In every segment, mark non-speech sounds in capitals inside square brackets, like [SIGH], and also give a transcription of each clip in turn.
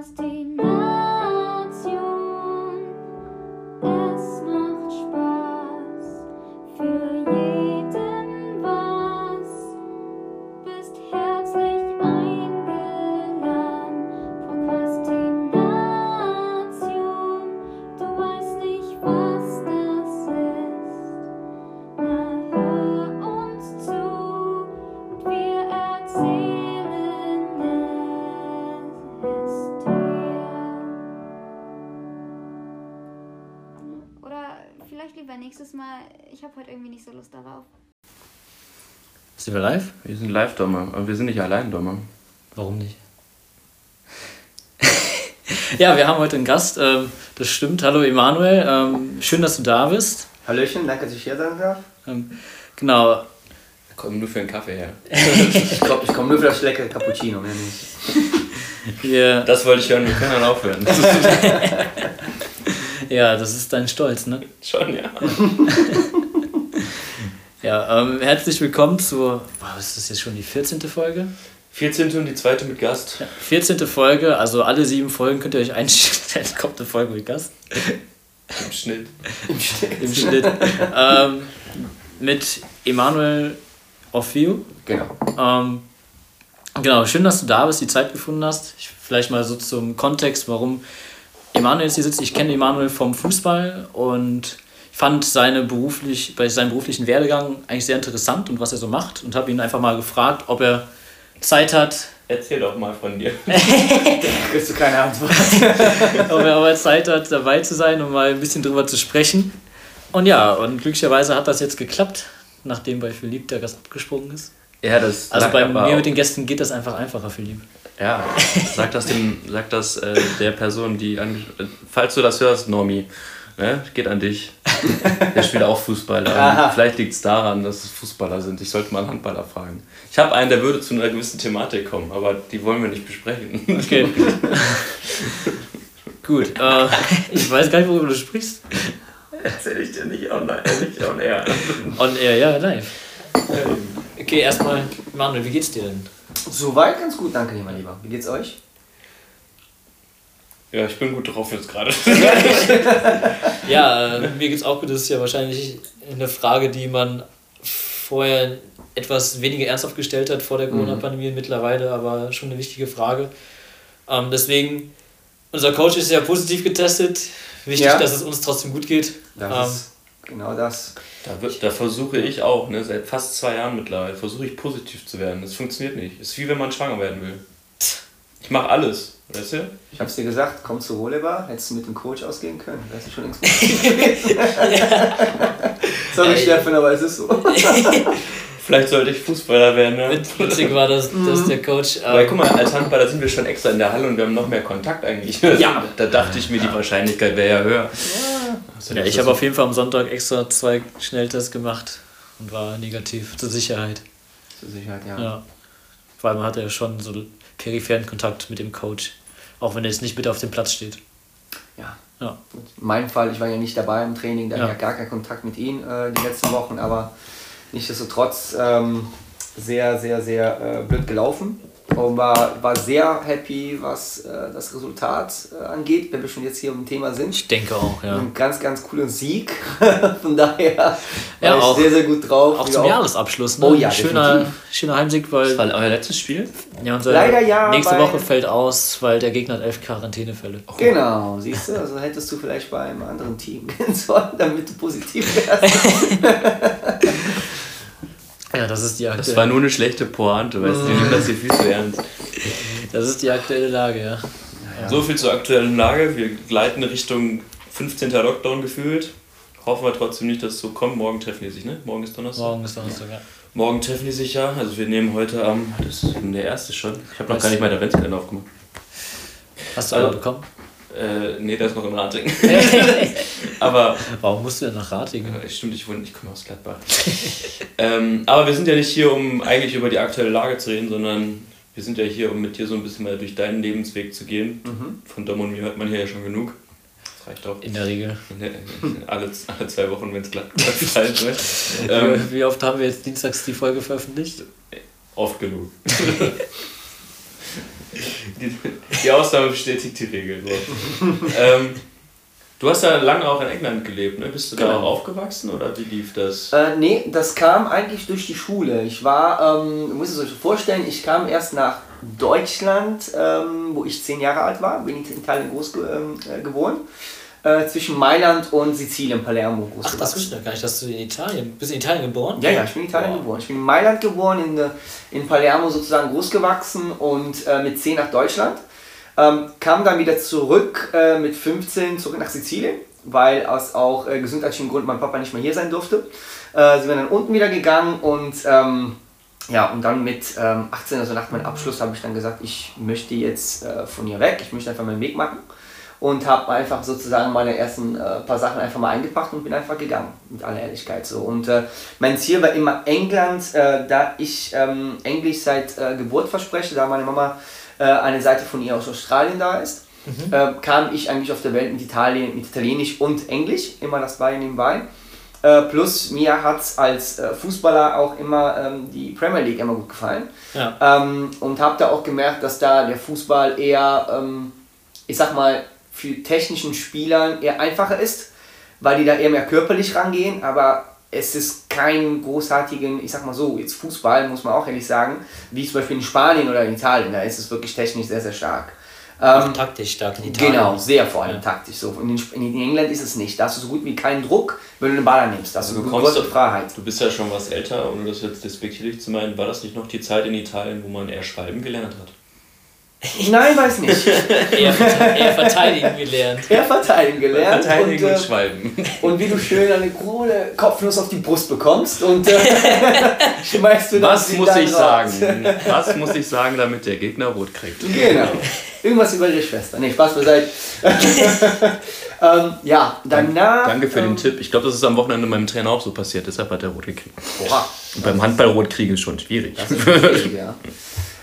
Thursday night. Sind wir live? Wir sind Live-Dommer, aber wir sind nicht allein Dommer. Warum nicht? [LAUGHS] ja, wir haben heute einen Gast, ähm, das stimmt. Hallo Emanuel, ähm, schön, dass du da bist. Hallöchen, danke, dass ich hier sein darf. Ähm, genau, Wir kommen nur für einen Kaffee her. [LAUGHS] Ich komme ich komm nur für das leckere Cappuccino, mehr nicht. [LAUGHS] wir, Das wollte ich hören, wir können dann aufhören. ja, das ist dein Stolz, ne? Schon, ja. Ja, ähm, herzlich willkommen zur, wow, ist das jetzt schon die 14. Folge? 14. und die zweite mit Gast. 14. Folge, also alle sieben Folgen könnt ihr euch einstellen, [LAUGHS] kommt eine Folge mit Gast. Im Schnitt. Im Schnitt. ähm, mit Emanuel Orfeo. Genau. Ähm, genau, schön, dass du da bist, die Zeit gefunden hast. Ich, vielleicht mal so zum Kontext, warum Emanuel jetzt hier sitzt. Ich kenne Emanuel vom Fußball und fand seine beruflich, bei seinem beruflichen Werdegang eigentlich sehr interessant und was er so macht und habe ihn einfach mal gefragt, ob er Zeit hat, Erzähl doch mal von dir. [LAUGHS] [LAUGHS] Kriegst du keine Antwort. [LAUGHS] ob er aber Zeit hat, dabei zu sein und mal ein bisschen drüber zu sprechen. Und ja, und glücklicherweise hat das jetzt geklappt, nachdem bei Philipp der Gast abgesprungen ist. Ja, das Also bei mir mit den Gästen geht das einfach einfacher, Philipp. Ja, sag das, dem, sag das äh, der Person, die äh, Falls du das hörst, Normi, ne, geht an dich. [LAUGHS] Der spielt auch Fußballer. Aha. Und Vielleicht liegt es daran, dass es Fußballer sind. Ich sollte mal einen Handballer fragen. Ich habe einen, der würde zu einer gewissen Thematik kommen, aber die wollen wir nicht besprechen. Okay. [LAUGHS] Gut, äh, ich weiß gar nicht, worüber du sprichst. Erzähl ich dir nicht online, nicht on air. On air, ja, live. Okay, erstmal, Manuel, wie geht's dir denn? Soweit ganz gut, danke dir, mein Lieber. Wie geht's euch? Ja, ich bin gut drauf jetzt gerade. [LAUGHS] Ja, mir geht's auch gut. Das ist ja wahrscheinlich eine Frage, die man vorher etwas weniger ernsthaft gestellt hat vor der Corona-Pandemie mittlerweile, aber schon eine wichtige Frage. Ähm, deswegen, unser Coach ist ja positiv getestet. Wichtig, Ja. dass es uns trotzdem gut geht. Das Ähm, ist genau das. Da, wird, da versuche ich auch, ne, seit fast zwei Jahren mittlerweile, versuche ich positiv zu werden. Das funktioniert nicht. ist wie wenn man schwanger werden will. Ich mache alles, weißt du? Ich hab's dir gesagt, komm zu Volleyball, hättest du mit dem Coach ausgehen können. Wärst du schon längst [LAUGHS] [LAUGHS] Sorry, Steffen, aber es ist so. [LAUGHS] Vielleicht sollte ich Fußballer werden, ne? Witz- Witzig war, dass, dass der Coach. Ähm, Aber guck mal, als Handballer sind wir schon extra in der Halle und wir haben noch mehr Kontakt eigentlich. Ja. Da dachte ich mir, die Wahrscheinlichkeit wäre ja höher. Also, ja, das ich habe so- auf jeden Fall am Sonntag extra zwei Schnelltests gemacht und war negativ zur Sicherheit. Zur Sicherheit, ja. Ja. Vor allem hat er schon so peripheren Kontakt mit dem Coach. Auch wenn er jetzt nicht mit auf dem Platz steht. ja. Ja. In meinem Fall, ich war ja nicht dabei im Training, daher Ja. gar keinen Kontakt mit ihm äh, die letzten Wochen, aber nichtsdestotrotz ähm, sehr, sehr, sehr äh, blöd gelaufen. Und war, war sehr happy, was äh, das Resultat äh, angeht, wenn wir schon jetzt hier im Thema sind. Ich denke auch, ja. Ein ganz, ganz cooler Sieg. [LAUGHS] Von daher war Ja, ich auch- sehr, sehr gut drauf. Auch zum Jahresabschluss, ne? Oh ja, schöner, definitiv. schöner Heimsieg, weil Das war euer letztes Spiel? ja, unser Leider ja, nächste Woche fällt aus, weil der Gegner hat elf Quarantänefälle. Genau, siehst du, also hättest du vielleicht bei einem anderen Team gehen [LAUGHS] sollen, damit du positiv wärst. [LAUGHS] Ja, das ist die Das aktuelle, war nur eine schlechte Pointe, weißt du, die nehmen das hier viel zu ernst. das ist die aktuelle Lage, ja. So viel zur aktuellen Lage. Wir gleiten Richtung 15. Lockdown gefühlt. Hoffen wir trotzdem nicht, dass es so kommt. Morgen treffen die sich, ne? Morgen ist Donnerstag. Morgen ist Donnerstag, ja. Morgen treffen die sich ja. Also wir nehmen heute am. Das ist der erste schon. Ich habe noch Was? gar nicht meinen Adventskalender aufgemacht. Hast du Also- bekommen? Äh, nee, der ist noch in Rating. [LAUGHS] [LAUGHS] aber Warum musst du denn nach Ratingen? äh, stimmt, ich, wohne, ich komme aus Gladbach. [LAUGHS] ähm, aber wir sind ja nicht hier, um eigentlich über die aktuelle Lage zu reden, sondern wir sind ja hier, um mit dir so ein bisschen mal durch deinen Lebensweg zu gehen. Von Dom und mir hört man hier ja schon genug. Das reicht auch. In der Regel. alle, alle zwei Wochen, wenn es glatt läuft. Ne? ähm, Wie oft haben wir jetzt dienstags die Folge veröffentlicht? oft genug. Die, die Ausnahme bestätigt die Regel. Ähm, du hast ja lange auch in England gelebt, ne? Bist du da Genau. auch aufgewachsen oder wie lief das? Äh, nee, das kam eigentlich durch die Schule. Ich war, ähm, muss es euch vorstellen, ich kam erst nach Deutschland, ähm, wo ich zehn Jahre alt war, bin in Italien groß ge ähm, äh, geboren. Äh, zwischen Mailand und Sizilien, Palermo groß Ach, das wusste ich noch gar nicht, dass du in Italien, bist du in Italien geboren? Ja, ja, ich bin in Italien Wow. geboren. Ich bin in Mailand geboren, in, äh, in Palermo sozusagen groß gewachsen und äh, mit 10 nach Deutschland. Ähm, kam dann wieder zurück äh, mit 15 zurück nach Sizilien, weil aus auch äh, gesundheitlichen Gründen mein Papa nicht mehr hier sein durfte. Sind wir dann unten wieder gegangen und ähm, ja, und dann mit ähm, 18, also nach meinem Abschluss, habe ich dann gesagt, ich möchte jetzt von hier weg, ich möchte einfach meinen Weg machen und habe einfach sozusagen meine ersten äh, paar Sachen einfach mal eingepackt und bin einfach gegangen, mit aller Ehrlichkeit so. Und äh, mein Ziel war immer England, äh, da ich ähm, Englisch seit äh, Geburt verspreche, da meine Mama äh, eine Seite von ihr aus Australien da ist, äh, kam ich eigentlich auf der Welt mit Italien, mit Italienisch und Englisch, immer das beide nebenbei. Plus mir hat als äh, Fußballer auch immer ähm, die Premier League immer gut gefallen. Ja. Ähm, und habe da auch gemerkt, dass da der Fußball eher, ähm, ich sag mal, für technischen Spielern eher einfacher ist, weil die da eher mehr körperlich rangehen, aber es ist kein großartigen, ich sag mal so, jetzt Fußball, muss man auch ehrlich sagen, wie zum Beispiel in Spanien oder in Italien, da ist es wirklich technisch sehr, sehr stark. Ähm, Taktisch stark in Italien. Genau, sehr vor allem Ja. taktisch. So. In, in England ist es nicht. Da hast du so gut wie keinen Druck, wenn du den Ball annimmst. Da hast du Du eine bekommst doch- Freiheit. Du bist ja schon was älter, ohne das jetzt despektierlich zu meinen. War das nicht noch die Zeit in Italien, wo man eher schreiben gelernt hat? Nein, weiß nicht. [LAUGHS] Verte- eher verteidigen gelernt. Er verteidigen gelernt. Verteidigen und, und, äh, schreiben. [LAUGHS] und wie du schön eine Krone Kopfnuss auf die Brust bekommst und äh, [LAUGHS] schmeißt du Was das muss dann ich raus. sagen? Was muss ich sagen, damit der Gegner rot kriegt? Genau. Irgendwas über ihre Schwester. Nee, Spaß beiseite. ähm, ja, danach. Danke für den ähm, Tipp. Ich glaube, das ist am Wochenende meinem Trainer auch so passiert. Deshalb hat er rot gekriegt. Oha. Und beim Handball rot kriegen ist schon schwierig. Das ist schwierig, ja.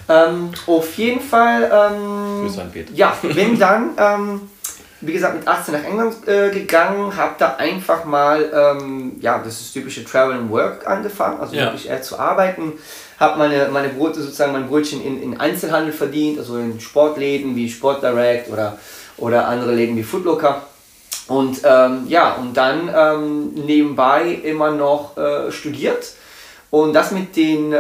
Ähm, auf jeden Fall, ähm, ja, bin [LAUGHS] dann, ähm, wie gesagt, mit 18 nach England äh, gegangen, habe da einfach mal, ähm, ja, das ist typische Travel and Work angefangen, also Ja. wirklich eher zu arbeiten, habe meine, meine Brote, sozusagen mein Brötchen in, in Einzelhandel verdient, also in Sportläden wie Sport Direct oder, oder andere Läden wie Footlocker. Und ähm, ja, und dann ähm, nebenbei immer noch äh, studiert. Und das mit den,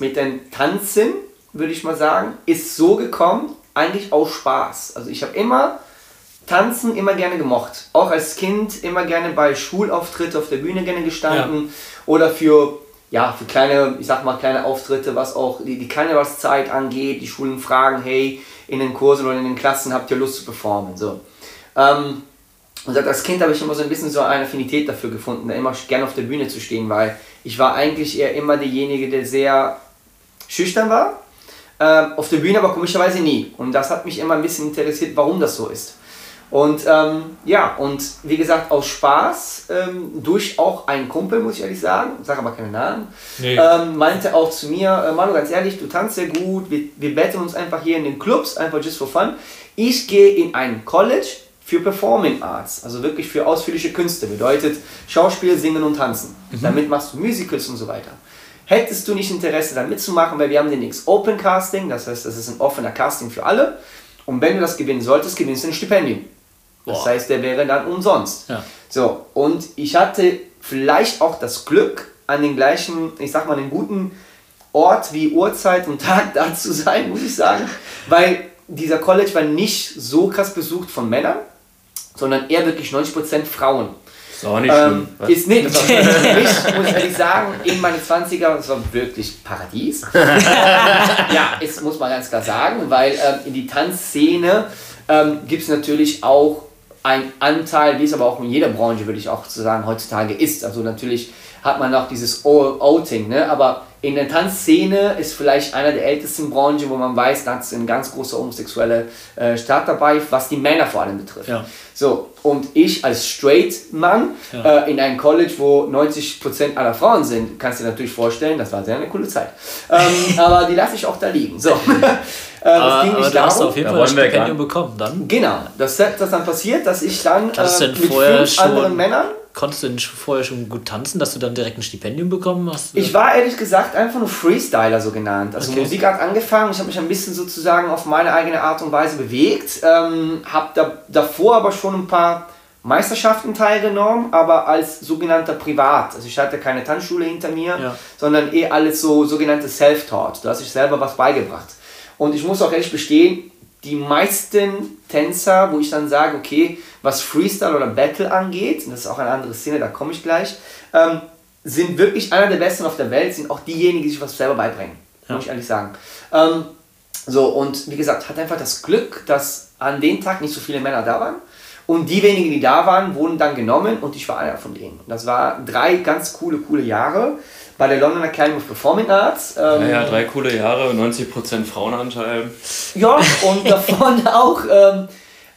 mit den Tanzen, würde ich mal sagen, ist so gekommen, eigentlich aus Spaß. Also ich habe immer Tanzen immer gerne gemocht. Auch als Kind immer gerne bei Schulauftritte auf der Bühne gerne gestanden. Oder für, ja, für kleine, ich sag mal, kleine Auftritte, was auch die, die Karnevalszeit angeht. Die Schulen fragen, hey, in den Kursen oder in den Klassen habt ihr Lust zu performen. So. Ähm, und seit als Kind habe ich immer so ein bisschen so eine Affinität dafür gefunden, da immer gerne auf der Bühne zu stehen, weil ich war eigentlich eher immer derjenige, der sehr schüchtern war. Ähm, auf der Bühne aber komischerweise nie. Und das hat mich immer ein bisschen interessiert, warum das so ist. Und ähm, ja, und wie gesagt, aus Spaß, ähm, durch auch einen Kumpel, muss ich ehrlich sagen, sage aber keinen Namen, Nee. ähm, meinte auch zu mir, äh, Manu, ganz ehrlich, du tanzt sehr gut, wir, wir betteln uns einfach hier in den Clubs, einfach just for fun. Ich gehe in ein College für Performing Arts, also wirklich für ausführliche Künste, bedeutet Schauspiel, Singen und Tanzen. Damit machst du Musicals und so weiter. Hättest du nicht Interesse, da mitzumachen, weil wir haben den X Open Casting, das heißt, das ist ein offener Casting für alle. Und wenn du das gewinnen solltest, gewinnst du ein Stipendium. Das Boah. heißt, der wäre dann umsonst. Ja. So, und ich hatte vielleicht auch das Glück, an den gleichen, ich sag mal, einen guten Ort wie Uhrzeit und Tag [LAUGHS] da zu sein, muss ich sagen. Weil dieser College war nicht so krass besucht von Männern, sondern eher wirklich 90% Frauen. Ist auch nicht Ähm, schlimm. Ist nicht, das war für mich, muss ich ehrlich sagen, in meine 20er, das war wirklich Paradies. [LAUGHS] ja, es muss man ganz klar sagen, weil ähm, in die Tanzszene ähm, gibt es natürlich auch einen Anteil, wie es aber auch in jeder Branche, würde ich auch zu sagen, heutzutage ist. Also natürlich hat man auch dieses Outing, ne? aber in der Tanzszene ist vielleicht einer der ältesten Branchen, wo man weiß, da ist ein ganz großer homosexuelle äh, Staat dabei, was die Männer vor allem betrifft. Ja. So, und ich als straight Mann Ja. äh, in einem College, wo 90% aller Frauen sind, kannst du dir natürlich vorstellen, das war sehr eine coole Zeit. Ähm, [LAUGHS] aber die lasse ich auch da liegen. So. [LAUGHS] äh, das Aber, ging aber nicht du hast darum. auf jeden Fall wir Stipendium bekommen dann. Genau, das das dann passiert, dass ich dann äh, du mit vorher fünf anderen Männern konntest du denn vorher schon gut tanzen, dass du dann direkt ein Stipendium bekommen hast? Ich war ehrlich gesagt einfach nur Freestyler so genannt. Also Okay. Musik hat angefangen, ich habe mich ein bisschen sozusagen auf meine eigene Art und Weise bewegt, ähm, habe da, davor aber schon ein paar Meisterschaften teilgenommen, aber als sogenannter Privat. Also ich hatte keine Tanzschule hinter mir, Ja. sondern eh alles so sogenannte Self-Taught. Du hast dich selber was beigebracht. Und ich muss auch ehrlich bestehen, die meisten Tänzer, wo ich dann sage, okay, was Freestyle oder Battle angeht, und das ist auch eine andere Szene, da komme ich gleich, ähm, sind wirklich einer der Besten auf der Welt, sind auch diejenigen, die sich was selber beibringen. Muss ich ehrlich sagen. Ähm, so, und wie gesagt, hat einfach das Glück, dass an dem Tag nicht so viele Männer da waren. Und die wenigen, die da waren, wurden dann genommen und ich war einer von denen. Das war drei ganz coole, coole Jahre bei der London Academy of Performing Arts. Ähm, Naja, drei coole Jahre, 90% Frauenanteil. ja, [LAUGHS] und davon auch ähm,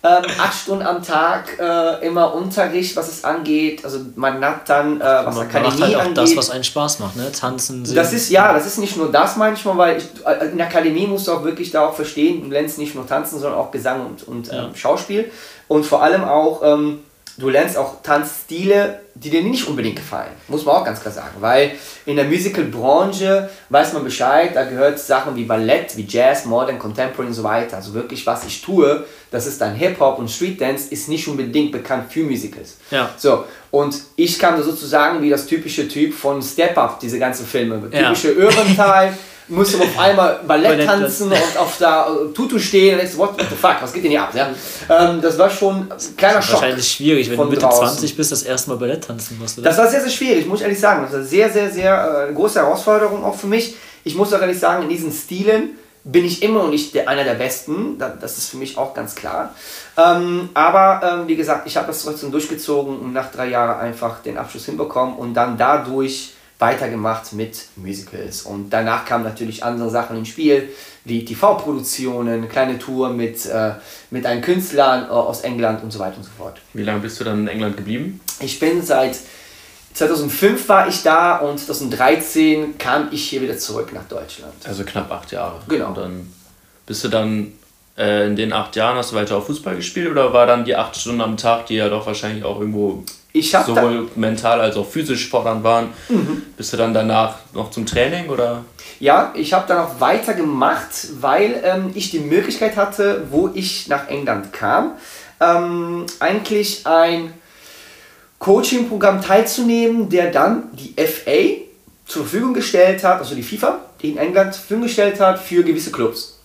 ähm, acht Stunden am Tag äh, immer Unterricht, was es angeht. Also man hat dann, äh, was man Akademie macht halt auch angeht. das, was einen Spaß macht, ne? Tanzen, singen. Das ist ja, das ist nicht nur das manchmal, weil ich, äh, in der Akademie musst du auch wirklich da auch verstehen, du lernst nicht nur tanzen, sondern auch Gesang und, und ähm, Schauspiel und vor allem auch ähm, du lernst auch Tanzstile, die dir nicht unbedingt gefallen, muss man auch ganz klar sagen, weil in der Musical-Branche weiß man Bescheid, da gehört Sachen wie Ballett, wie Jazz, Modern, Contemporary und so weiter. Also wirklich, was ich tue, das ist dann Hip-Hop und Street-Dance, ist nicht unbedingt bekannt für Musicals. Ja. So, und ich kam da sozusagen wie das typische Typ von Step Up, diese ganzen Filme. Ja. Typische [LAUGHS] Öhrental, musste auf [LAUGHS] einmal Ballett tanzen und auf der äh, Tutu stehen und denkst, what the fuck, was geht denn hier ab? Ja? Ähm, das war schon ein kleiner Schock. Wahrscheinlich schwierig, wenn du von Mitte draußen. 20 bist, das erste Mal Ballett tanzen musst, oder? Das war sehr, sehr schwierig, muss ich ehrlich sagen. Das war sehr, sehr, sehr äh, große Herausforderung auch für mich. Ich muss auch ehrlich sagen, in diesen Stilen bin ich immer noch nicht der, einer der Besten. Da- Das ist für mich auch ganz klar. Ähm, aber ähm, wie gesagt, ich habe das trotzdem durchgezogen und nach drei Jahren einfach den Abschluss hinbekommen und dann dadurch weitergemacht mit Musicals. Und danach kamen natürlich andere Sachen ins Spiel, wie TV-Produktionen, kleine Tour mit, äh, mit einem Künstler äh, aus England und so weiter und so fort. Wie lange bist du dann in England geblieben? Ich bin seit 2005 war ich da und 2013 kam ich hier wieder zurück nach Deutschland. Also knapp acht Jahre. Genau. Und dann bist du dann äh, in den acht Jahren hast du weiter auch Fußball gespielt oder war dann die acht Stunden am Tag, die ja doch wahrscheinlich auch irgendwo Ich sowohl mental als auch physisch fordernd waren, bist du dann danach noch zum Training oder? ja, ich habe dann auch weitergemacht, weil ähm, ich die Möglichkeit hatte, wo ich nach England kam, ähm, eigentlich ein Coaching-Programm teilzunehmen, der dann die FA zur Verfügung gestellt hat, also die FIFA, die in England zur Verfügung gestellt hat für gewisse Clubs.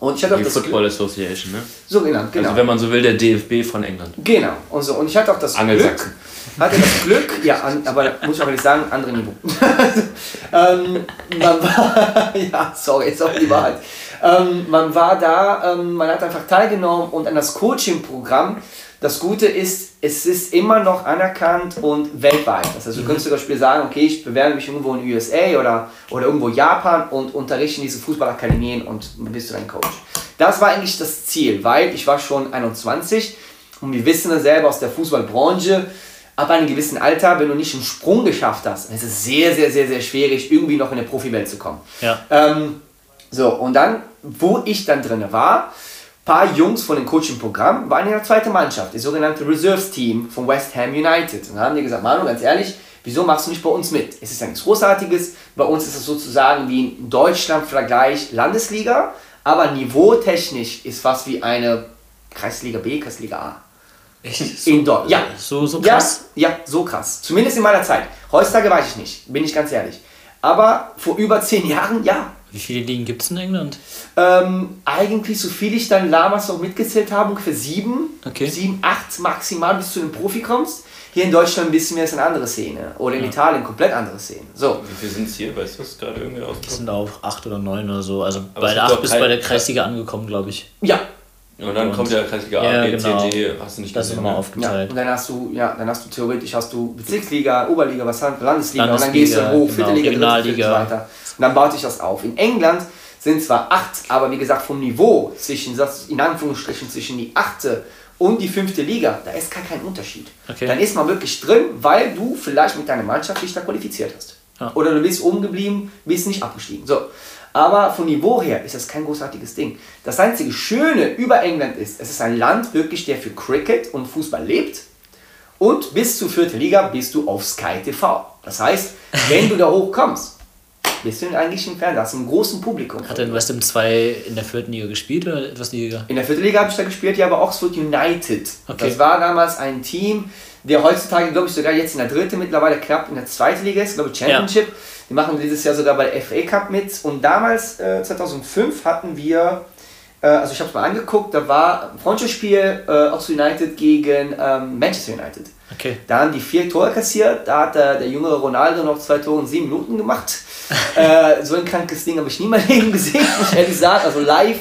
Und ich hatte auch Die das Football Association, ne? Glück, so genannt, genau. Also wenn man so will, der DFB von England. Genau. Und, so. und ich hatte auch das Glück, hatte das Glück, ja, an, aber muss ich auch ehrlich sagen, andere Niveau. [LAUGHS] ähm, man war, [LAUGHS] ja, sorry, ist auch die Wahrheit. Ähm, man war da, ähm, man hat einfach teilgenommen und an das Coaching-Programm. Das Gute ist, es ist immer noch anerkannt und weltweit. Das heißt, du könntest zum Beispiel sagen, okay, ich bewerbe mich irgendwo in den USA oder, oder irgendwo Japan und unterrichte in diese Fußballakademien und bist du dein Coach. Das war eigentlich das Ziel, weil ich war schon 21 und wir wissen das selber aus der Fußballbranche, ab einem gewissen Alter, wenn du nicht einen Sprung geschafft hast, dann ist es sehr, sehr, sehr, sehr schwierig, irgendwie noch in der Profiwelt zu kommen. Ja. Ähm, so, und dann, wo ich dann drin war, paar Jungs von dem Coaching-Programm waren in der zweiten Mannschaft, das sogenannte Reserves-Team von West Ham United. Und dann haben die gesagt, Manu, ganz ehrlich, wieso machst du nicht bei uns mit? Es ist ja nichts Großartiges, bei uns ist es sozusagen wie in Deutschland Vergleich Landesliga, aber niveautechnisch ist fast wie eine Kreisliga B, Kreisliga A. Echt? In Deu- ja. So, so krass? Ja, ja, so krass. Zumindest in meiner Zeit. Heutzutage weiß ich nicht, bin ich ganz ehrlich. Aber vor über zehn Jahren, ja. Wie viele Ligen gibt es in England? Ähm, eigentlich, so viel ich dann Lamas noch mitgezählt habe, ungefähr sieben, Okay. sieben, acht maximal, bis du in den Profi kommst. Hier in Deutschland wissen wir, es ist eine andere Szene. Oder in Italien komplett andere Szene. So. Wie viele sind es hier? Weißt du das gerade irgendwie aus? Das sind auch acht oder neun oder so. Also Aber bei es der gibt 8 doch bis bei der Kreisliga angekommen, glaube ich. Ja. Und dann Und- kommt der Kreisliga Ja, A, B, genau. C, D, hast du nicht Das ist nochmal ne? ja. aufgeteilt. Und dann hast du, ja, dann hast du theoretisch hast du Bezirksliga, Oberliga, was hat Landesliga, und dann gehst du Landesliga, hoch, genau, vierte Liga, dritte, Regionalliga. weiter. Und dann baut sich das auf. In England sind zwar acht, aber wie gesagt vom Niveau zwischen, das- in Anführungsstrichen, zwischen die achte und die fünfte Liga, da ist gar kein Unterschied. Okay. Dann ist man wirklich drin, weil du vielleicht mit deiner Mannschaft dich da qualifiziert hast. Ja. Oder du bist oben geblieben, bist nicht abgestiegen. So. Aber vom Niveau her ist das kein großartiges Ding. Das einzige Schöne über England ist, es ist ein Land wirklich, der für Cricket und Fußball lebt. Und bis zur vierten Liga bist du auf Sky TV. Das heißt, wenn du da hochkommst, bist du in eigentlich im Fernsehen, hast einen großen Publikum. Hat denn West Ham 2 in der vierten Liga gespielt oder etwas niedriger? In der vierten Liga habe ich da gespielt, ja, aber Oxford United. Okay. Das war damals ein Team, der heutzutage, glaube ich, sogar jetzt in der dritten mittlerweile knapp in der zweiten Liga ist, glaube ich, Championship. Die machen dieses Jahr sogar bei der FA Cup mit. Und damals, äh, 2005, hatten wir, also ich habe es mal angeguckt, da war ein Freundschaftsspiel äh, Oxford United gegen ähm, Manchester United. Okay. Da haben die vier Tore kassiert, da hat der, der jüngere Ronaldo noch zwei Tore in sieben Minuten gemacht. [LAUGHS] äh, so ein krankes Ding habe ich nie in meinem Leben gesehen, muss ich ehrlich sagen. Also live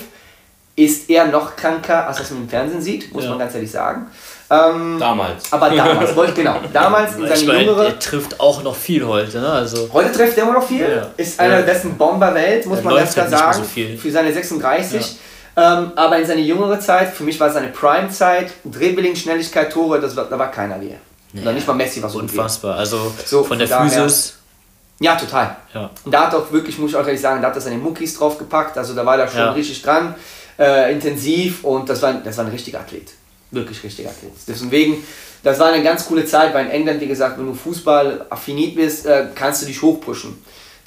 ist er noch kranker, als was man im Fernsehen sieht, muss Ja. man ganz ehrlich sagen. Ähm, Damals. aber damals, wollte genau, [LAUGHS] damals in Ich seine meine, jüngere... er trifft auch noch viel heute, ne? Also, Heute trifft er immer noch viel, Ja. ist einer Ja. dessen Bomberwelt, muss Er man ganz klar sagen, so viel. für seine 36. Ähm, aber in seine jüngere Zeit, für mich war es seine Prime-Zeit, Dribbling, Schnelligkeit, Tore, das war, da war keiner wie er. Oder nicht mal Messi war so unfassbar. Also So, von der von daher- Physis. Ja, total. Ja. Und da hat auch wirklich, muss ich auch ehrlich sagen, da hat er seine Muckis draufgepackt. Also da war er schon Ja. richtig dran, äh, intensiv und das war, das war ein richtiger Athlet. Wirklich richtiger Athlet. Deswegen, das war eine ganz coole Zeit, weil in England, wie gesagt, wenn du Fußball affinit bist, äh, kannst du dich hochpushen.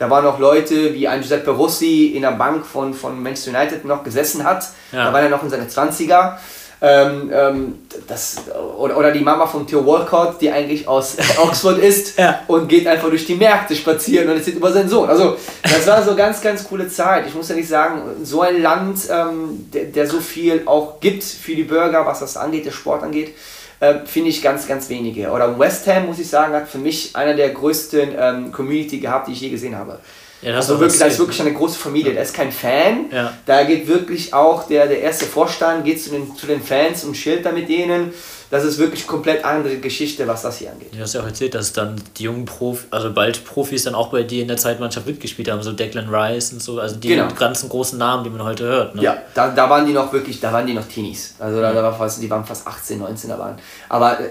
Da waren noch Leute wie ein Giuseppe Rossi in der Bank von, von Manchester United noch gesessen hat. Ja. Da war er noch in seine 20er. Ähm, ähm, das, oder, oder die Mama von Theo Walcott, die eigentlich aus [LAUGHS] Oxford ist Ja. und geht einfach durch die Märkte spazieren und erzählt über seinen Sohn. Also das war so ganz, ganz coole Zeit. Ich muss ehrlich sagen, so ein Land, ähm, der, der so viel auch gibt für die Bürger, was das angeht, der Sport angeht, äh, finde ich ganz, ganz wenige. Oder West Ham, muss ich sagen, hat für mich einer der größten ähm, Community gehabt, die ich je gesehen habe. Ja, das Also wirklich, da ist wirklich eine große Familie. Der ist kein Fan. Ja. Da geht wirklich auch der, der erste Vorstand geht zu den, zu den Fans und chillt da mit denen. Das ist wirklich komplett andere Geschichte, was das hier angeht. Du hast ja auch erzählt, dass dann die jungen Profi, also bald Profis dann auch bei dir in der Zeitmannschaft mitgespielt haben, so Declan Rice und so, also die Genau. ganzen großen Namen, die man heute hört. Ne? Ja, da, da waren die noch wirklich, da waren die noch Teenies. Also da, da war fast, die waren fast 18, 19 da waren. Aber äh,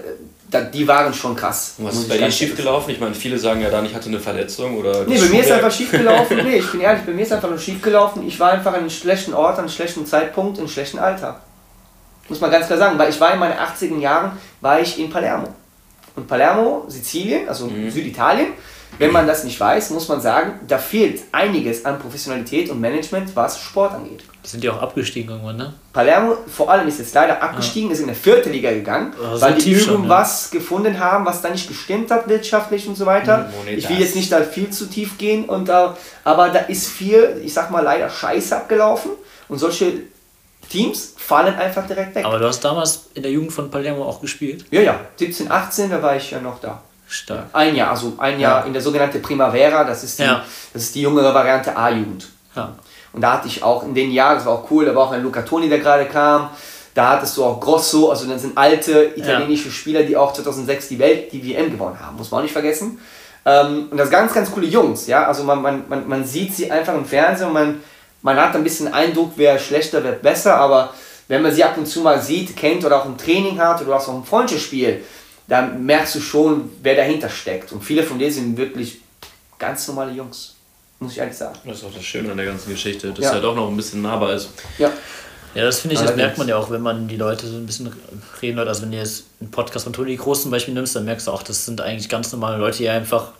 da, die waren schon krass. Was ist bei dir ganz schief ehrlich gelaufen? Ich meine, viele sagen ja dann, ich hatte eine Verletzung oder. Nee, bei mir ist einfach schief gelaufen. Nee, ich bin ehrlich, bei mir ist einfach nur schief gelaufen. Ich war einfach an einem schlechten Ort, an einem schlechten Zeitpunkt, in einem schlechten Alter. Muss man ganz klar sagen, weil ich war in meinen 80er Jahren, war ich in Palermo. Und Palermo, Sizilien, also Süditalien, wenn man das nicht weiß, muss man sagen, da fehlt einiges an Professionalität und Management, was Sport angeht. Die sind ja auch abgestiegen irgendwann, ne? Palermo vor allem ist jetzt leider abgestiegen, ist in der vierte Liga gegangen, Ah, so weil die tief schon, irgendwas gefunden haben, was da nicht gestimmt hat wirtschaftlich und so weiter. Monetas. Ich will jetzt nicht da viel zu tief gehen, und da, aber da ist viel, ich sag mal leider Scheiße abgelaufen und solche Teams fallen einfach direkt weg. Aber du hast damals in der Jugend von Palermo auch gespielt. ja, ja, 17, 18, da war ich ja noch da. Stark. Ein Jahr, also ein Jahr Ja. in der sogenannten Primavera, das ist die, Ja. das ist die jüngere Variante A-Jugend. Ja. Und da hatte ich auch in den Jahren, das war auch cool, da war auch ein Luca Toni, der gerade kam. Da hattest du auch Grosso, also das sind alte italienische Spieler, die auch 2006 die Welt, die WM gewonnen haben, muss man auch nicht vergessen. Ähm, und das ganz, ganz coole Jungs, ja, also man, man, man, man sieht sie einfach im Fernsehen und man, man hat ein bisschen Eindruck, wer schlechter, wer besser, aber wenn man sie ab und zu mal sieht, kennt oder auch im Training hat oder du hast auch ein Freundschaftsspiel, dann merkst du schon, wer dahinter steckt. Und viele von denen sind wirklich ganz normale Jungs, muss ich ehrlich sagen. Das ist auch das Schöne an der ganzen Geschichte, dass Ja. es halt auch noch ein bisschen nahbar ist. Ja. Ja, das finde ich, das Allerdings. merkt man ja auch, wenn man die Leute so ein bisschen reden hört. Also wenn du jetzt einen Podcast von Toni Groß zum Beispiel nimmst, dann merkst du auch, das sind eigentlich ganz normale Leute, die einfach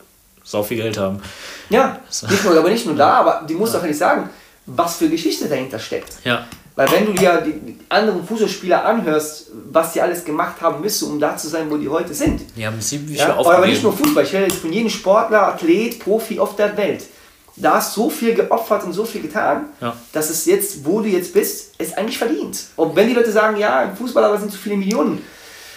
sau viel Geld haben. Ja, nicht nur, aber nicht nur da, aber die muss doch nicht sagen, was für Geschichte dahinter steckt. Ja. Weil wenn du dir die anderen Fußballspieler anhörst, was die alles gemacht haben müssen, um da zu sein, wo die heute sind. Die haben ziemlich Ja? viel Aber nicht nur aufgegeben. Fußball, ich rede jetzt von jedem Sportler, Athlet, Profi auf der Welt. Da hast so viel geopfert und so viel getan, Ja. dass es jetzt, wo du jetzt bist, es eigentlich verdient. Und wenn die Leute sagen, ja, im Fußball aber sind zu viele Millionen,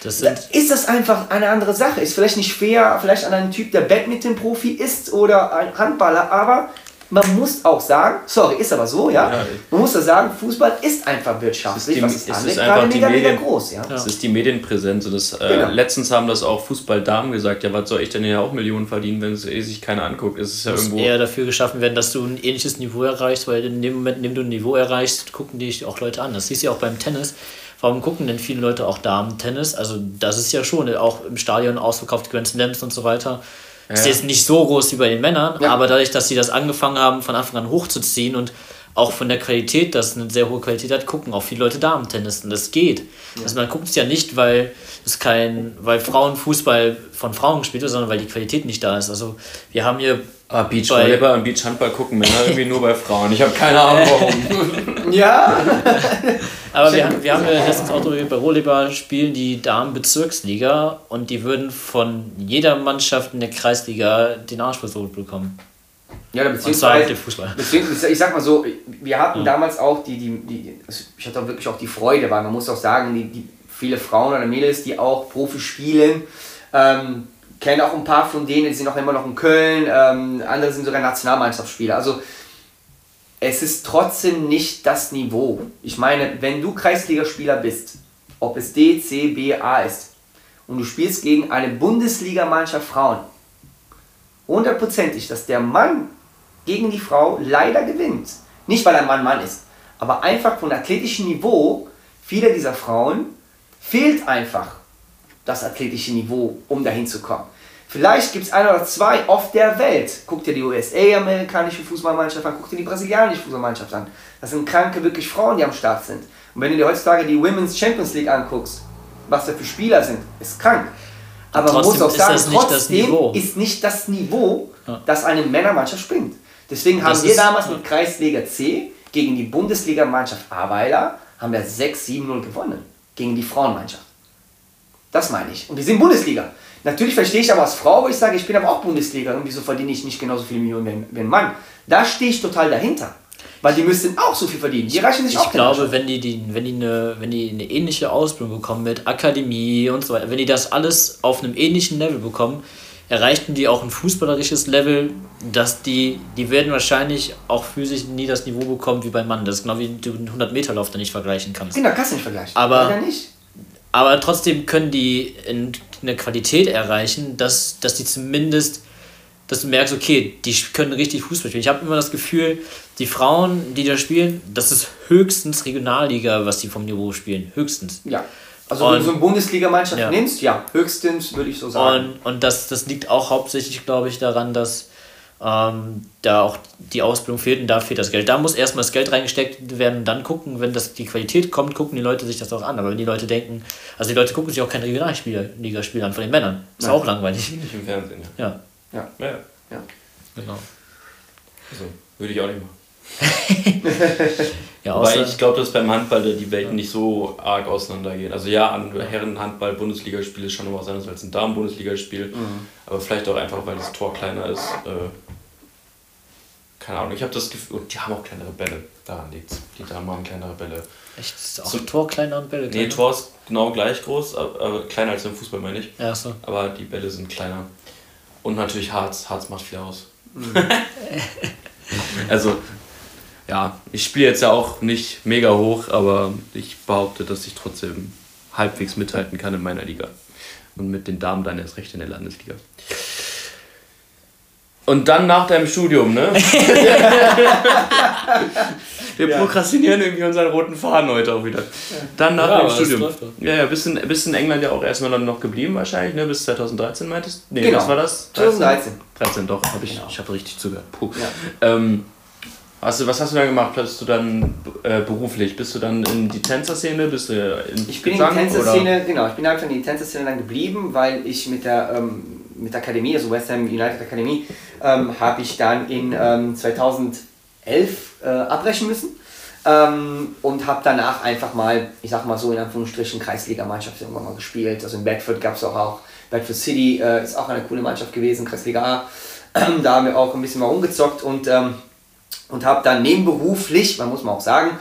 Das dann sind, ist das einfach eine andere Sache. Ist vielleicht nicht fair, vielleicht an einen Typ, der Badminton-Profi ist oder ein Handballer, aber man muss auch sagen, sorry, ist aber so, ja, Ja. man muss da sagen, Fußball ist einfach wirtschaftlich, die- was es es ist angeht, einfach gerade die mega, mega Medien- groß, ja. Es ist die Medienpräsenz. Und das, äh, Genau. Letztens haben das auch Fußballdamen gesagt, ja, was soll ich denn hier auch Millionen verdienen, wenn es eh sich keiner anguckt? Es ist ja muss irgendwo. eher dafür geschaffen werden, dass du ein ähnliches Niveau erreichst, weil in dem Moment, in dem du ein Niveau erreichst, gucken dich auch Leute an. Das siehst du ja auch beim Tennis. Warum gucken denn viele Leute auch Damen-Tennis? Also, das ist ja schon auch im Stadion ausverkauft, Grand Slams und so weiter. Ist Ja. jetzt nicht so groß wie bei den Männern, Ja. aber dadurch, dass sie das angefangen haben, von Anfang an hochzuziehen und auch von der Qualität, das eine sehr hohe Qualität hat, gucken auch viele Leute Damen-Tennis und das geht. Ja. Also man guckt es ja nicht, weil es kein, weil Frauenfußball von Frauen gespielt wird, sondern weil die Qualität nicht da ist. Also wir haben hier Ah, Beachvolleyball und Beachhandball gucken Männer irgendwie nur bei Frauen. Ich habe keine Ahnung warum. [LAUGHS] ja. [LAUGHS] Aber wir, haben, wir haben ja letztens auch darüber bei Volleyball spielen die Damen-Bezirksliga und die würden von jeder Mannschaft in der Kreisliga den Arsch versucht bekommen. Ja, beziehungsweise, und Fußball. beziehungsweise, ich sag mal so, wir hatten ja. damals auch die, die, die, ich hatte auch wirklich auch die Freude, weil man muss auch sagen, die, die viele Frauen oder Mädels, die auch Profi spielen, ähm, kenne auch ein paar von denen, die sind auch immer noch in Köln, ähm, andere sind sogar Nationalmannschaftsspieler. Also es ist trotzdem nicht das Niveau. Ich meine, wenn du Kreisligaspieler bist, ob es D, C, B, A ist, und du spielst gegen eine Bundesligamannschaft Frauen, hundertprozentig, dass der Mann gegen die Frau leider gewinnt. Nicht, weil ein Mann Mann ist, aber einfach von athletischem Niveau, viele dieser Frauen fehlt einfach das athletische Niveau, um dahin zu kommen. Vielleicht gibt es ein oder zwei auf der Welt. Guck dir die USA-amerikanische Fußballmannschaft an, guck dir die brasilianische Fußballmannschaft an. Das sind kranke, wirklich Frauen, die am Start sind. Und wenn du dir heutzutage die Women's Champions League anguckst, was da für Spieler sind, ist krank. Aber man muss auch sagen, trotzdem nicht ist nicht das Niveau, ja. das eine Männermannschaft springt. Deswegen haben das wir damals mit Kreisliga C gegen die Bundesligamannschaft Aweiler haben wir 6-7-0 gewonnen. Gegen die Frauenmannschaft. Das meine ich. Und die sind Bundesliga. Natürlich verstehe ich aber als Frau, wo ich sage, ich bin aber auch Bundesliga und wieso verdiene ich nicht genauso viele Millionen wie ein Mann. Da stehe ich total dahinter. Weil die müssten auch so viel verdienen. Die reichen sich ich auch Ich glaube, wenn die, die, wenn, die eine, wenn die eine ähnliche Ausbildung bekommen mit Akademie und so weiter, wenn die das alles auf einem ähnlichen Level bekommen, erreichten die auch ein fußballerisches Level, dass die, die werden wahrscheinlich auch physisch nie das Niveau bekommen wie beim Mann. Das ist genau wie du einen 100-Meter-Lauf da nicht vergleichen kannst. Genau, kannst du nicht vergleichen. Aber, ja nicht. Aber trotzdem können die eine Qualität erreichen, dass, dass die zumindest, dass du merkst, okay, die können richtig Fußball spielen. Ich habe immer das Gefühl, die Frauen, die da spielen, das ist höchstens Regionalliga, was die vom Niveau spielen. Höchstens. Ja. Also und, wenn du so eine Bundesligamannschaft ja. nimmst, ja, höchstens würde ich so sagen. Und, und das, das liegt auch hauptsächlich, glaube ich, daran, dass ähm, da auch die Ausbildung fehlt und da fehlt das Geld. Da muss erstmal das Geld reingesteckt werden und dann gucken, wenn das die Qualität kommt, gucken die Leute sich das auch an. Aber wenn die Leute denken, also die Leute gucken sich auch keine Regionalligaspiele an von den Männern. Ist Nein. auch langweilig. Nicht im Fernsehen, ja. Ja. Ja. ja. ja. Genau. Also, würde ich auch nicht machen. [LAUGHS] ja, Weil ich glaube, dass beim Handball die Welten nicht so arg auseinandergehen. Also ja, an Herren-Handball, Bundesligaspiel ist schon noch was anderes als ein Damen-Bundesligaspiel. Mhm. Aber vielleicht auch einfach, weil das Tor kleiner ist. Äh, keine Ahnung, ich habe das Gefühl, und die haben auch kleinere Bälle. Daran liegt Die Damen haben kleinere Bälle. Echt? Ist auch so, Tor kleiner und Bälle kleiner? Nee, Tor ist genau gleich groß, aber kleiner als im Fußball, meine ich. Ja, so. Aber die Bälle sind kleiner. Und natürlich Harz. Harz macht viel aus. Mhm. [LAUGHS] [LAUGHS] also, ja, ich spiele jetzt ja auch nicht mega hoch, aber ich behaupte, dass ich trotzdem halbwegs mithalten kann in meiner Liga. Und mit den Damen dann erst recht in der Landesliga. Und dann nach deinem Studium, ne? [LAUGHS] Wir ja. prokrastinieren irgendwie unseren roten Faden heute auch wieder. Dann nach ja, dem Studium. Ja, ja, bist in, bist in England ja auch erstmal dann noch geblieben wahrscheinlich, ne? Bis 2013 meintest du? Nee, genau. was war das? 2013. 13 doch, hab ich, genau. ich habe richtig zugehört. Puh. Ja. Ähm, Hast du, was hast du dann gemacht? Bist du dann äh, beruflich? Bist du dann in die Tänzerszene? Bist du in Ich bin Gesang, in die Tänzerszene, genau. Ich bin einfach in die Tänzerszene dann geblieben, weil ich mit der, ähm, mit der Akademie, also West Ham United Akademie, ähm, habe ich dann in ähm, 2011 äh, abbrechen müssen. Ähm, und habe danach einfach mal, ich sag mal so in Anführungsstrichen, Kreisliga-Mannschaft irgendwann mal gespielt. Also in Bedford gab es auch, auch, Bedford City äh, ist auch eine coole Mannschaft gewesen, Kreisliga A. [CLEARS THROAT] da haben wir auch ein bisschen mal rumgezockt und ähm, und habe dann nebenberuflich, man muss man auch sagen,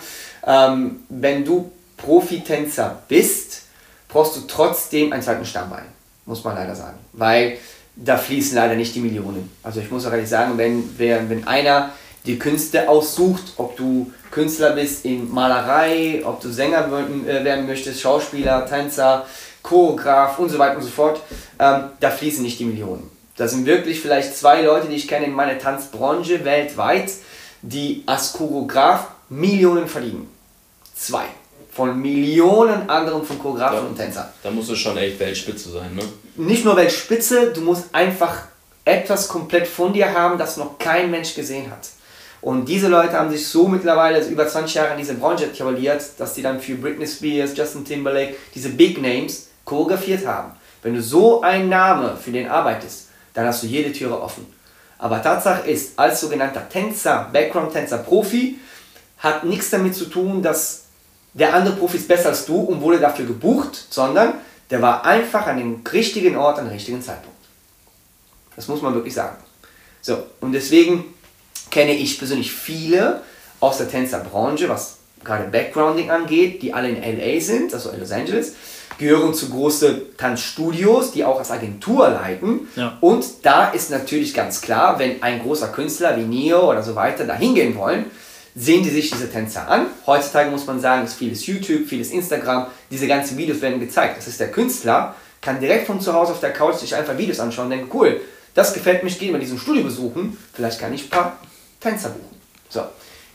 ähm, wenn du Profitänzer bist, brauchst du trotzdem einen zweiten Stammbein, muss man leider sagen, weil da fließen leider nicht die Millionen. Also ich muss auch ehrlich sagen, wenn, wenn einer die Künste aussucht, ob du Künstler bist in Malerei, ob du Sänger äh, werden möchtest, Schauspieler, Tänzer, Choreograf und so weiter und so fort, ähm, da fließen nicht die Millionen. Da sind wirklich vielleicht zwei Leute, die ich kenne in meiner Tanzbranche weltweit, die als Choreograf Millionen verdienen. Zwei. Von Millionen anderen von Choreografen da, und Tänzern. Da musst du schon echt Weltspitze sein, ne? Nicht nur Weltspitze, du musst einfach etwas komplett von dir haben, das noch kein Mensch gesehen hat. Und diese Leute haben sich so mittlerweile also über 20 Jahre in diese Branche etabliert, dass die dann für Britney Spears, Justin Timberlake, diese Big Names choreografiert haben. Wenn du so ein Name für den arbeitest, dann hast du jede Türe offen. Aber Tatsache ist, als sogenannter Tänzer, Background-Tänzer, Profi, hat nichts damit zu tun, dass der andere Profi ist besser als du und wurde dafür gebucht, sondern der war einfach an dem richtigen Ort, an dem richtigen Zeitpunkt. Das muss man wirklich sagen. So, und deswegen kenne ich persönlich viele aus der Tänzerbranche, was gerade Backgrounding angeht, die alle in LA sind, also in Los Angeles, gehören zu großen Tanzstudios, die auch als Agentur leiten. Ja. Und da ist natürlich ganz klar, wenn ein großer Künstler wie Neo oder so weiter da hingehen wollen, sehen die sich diese Tänzer an. Heutzutage muss man sagen, ist vieles YouTube, vieles Instagram, diese ganzen Videos werden gezeigt. Das ist der Künstler, kann direkt von zu Hause auf der Couch sich einfach Videos anschauen und denken, cool, das gefällt mich, gehen wir diesen Studio besuchen, vielleicht kann ich ein paar Tänzer buchen. So,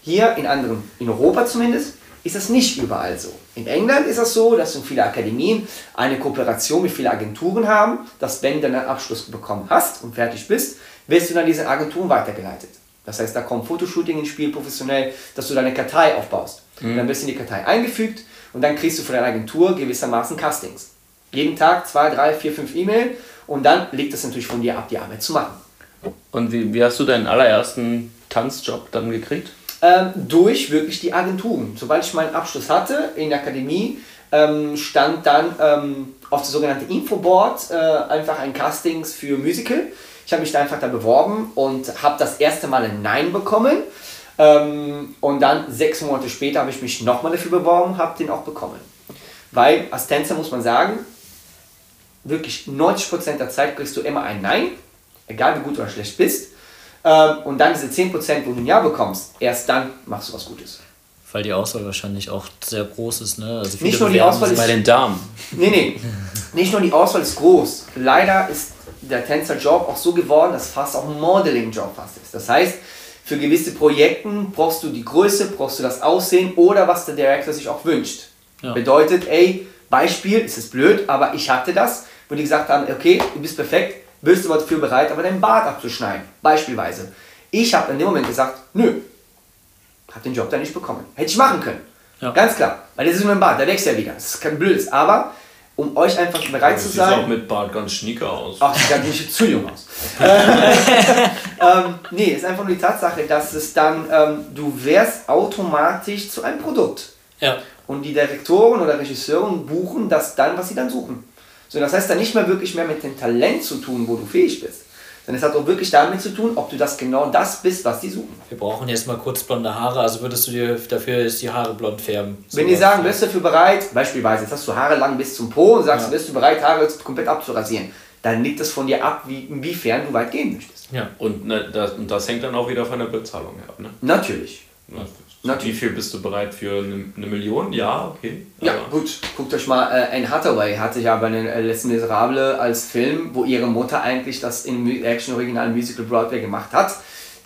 hier in anderen, in Europa zumindest, ist das nicht überall so. In England ist das so, dass viele Akademien eine Kooperation mit vielen Agenturen haben, dass wenn du einen Abschluss bekommen hast und fertig bist, wirst du dann diese Agenturen weitergeleitet. Das heißt, da kommt Fotoshooting ins Spiel professionell, dass du deine Kartei aufbaust. Und dann wirst du in die Kartei eingefügt und dann kriegst du von deiner Agentur gewissermaßen Castings. Jeden Tag zwei, drei, vier, fünf E-Mail und dann liegt es natürlich von dir ab, die Arbeit zu machen. Und wie, wie hast du deinen allerersten Tanzjob dann gekriegt? Ähm, durch wirklich die Agenturen. Sobald ich meinen Abschluss hatte in der Akademie, ähm, stand dann ähm, auf der sogenannten Infoboard äh, einfach ein Castings für Musical. Ich habe mich da einfach da beworben und habe das erste Mal ein Nein bekommen. Ähm, und dann sechs Monate später habe ich mich nochmal dafür beworben, habe den auch bekommen. Weil als Tänzer muss man sagen, wirklich 90% der Zeit kriegst du immer ein Nein, egal wie gut oder schlecht bist. Ähm, und dann diese 10%, wo du ein Ja bekommst, erst dann machst du was Gutes. Weil die Auswahl wahrscheinlich auch sehr groß ist, ne? Also Nicht nur die Auswahl sich- Bei den Damen. Nee, nee. Nicht nur die Auswahl ist groß. Leider ist der Tänzerjob auch so geworden, dass fast auch ein Modeling-Job fast ist. Das heißt, für gewisse Projekte brauchst du die Größe, brauchst du das Aussehen oder was der Director sich auch wünscht. Ja. Bedeutet, ey, Beispiel, ist es blöd, aber ich hatte das, wo die gesagt haben, okay, du bist perfekt, bist du aber dafür bereit, aber deinen Bart abzuschneiden. Beispielsweise. Ich habe in dem Moment gesagt, nö, habe den Job dann nicht bekommen. Hätte ich machen können. Ja. Ganz klar. Weil das ist nur ein Bart, der wächst ja wieder. Das ist kein Blödes. Aber um euch einfach bereit zu Du siehst auch sein. mit Bart ganz schnieke aus. Ach, ich sag nicht zu jung aus. [LAUGHS] ähm, nee, ist einfach nur die Tatsache, dass es dann, ähm, du wärst automatisch zu einem Produkt. Ja. Und die Direktoren oder Regisseuren buchen das dann, was sie dann suchen. So, das heißt dann nicht mehr wirklich mehr mit dem Talent zu tun, wo du fähig bist. Sondern es hat auch wirklich damit zu tun, ob du das genau das bist, was die suchen. Wir brauchen jetzt mal kurz blonde Haare, also würdest du dir dafür jetzt die Haare blond färben? Wenn die sagen, bist du dafür bereit, beispielsweise, jetzt hast du Haare lang bis zum Po und sagst, Ja. bist du bereit, Haare komplett abzurasieren, dann liegt es von dir ab, wie, inwiefern du weit gehen möchtest. Ja. Und, ne, das, und das hängt dann auch wieder von der Bezahlung ab. Ne? Natürlich. Na, Natürlich. Wie viel bist du bereit für eine, eine Million? Ja, okay. Ja, Aber- gut. Guckt euch mal, äh, Anne Hathaway hatte ja bei den äh, letzten Miserable als Film, wo ihre Mutter eigentlich das in Mu- Action Original Musical Broadway gemacht hat.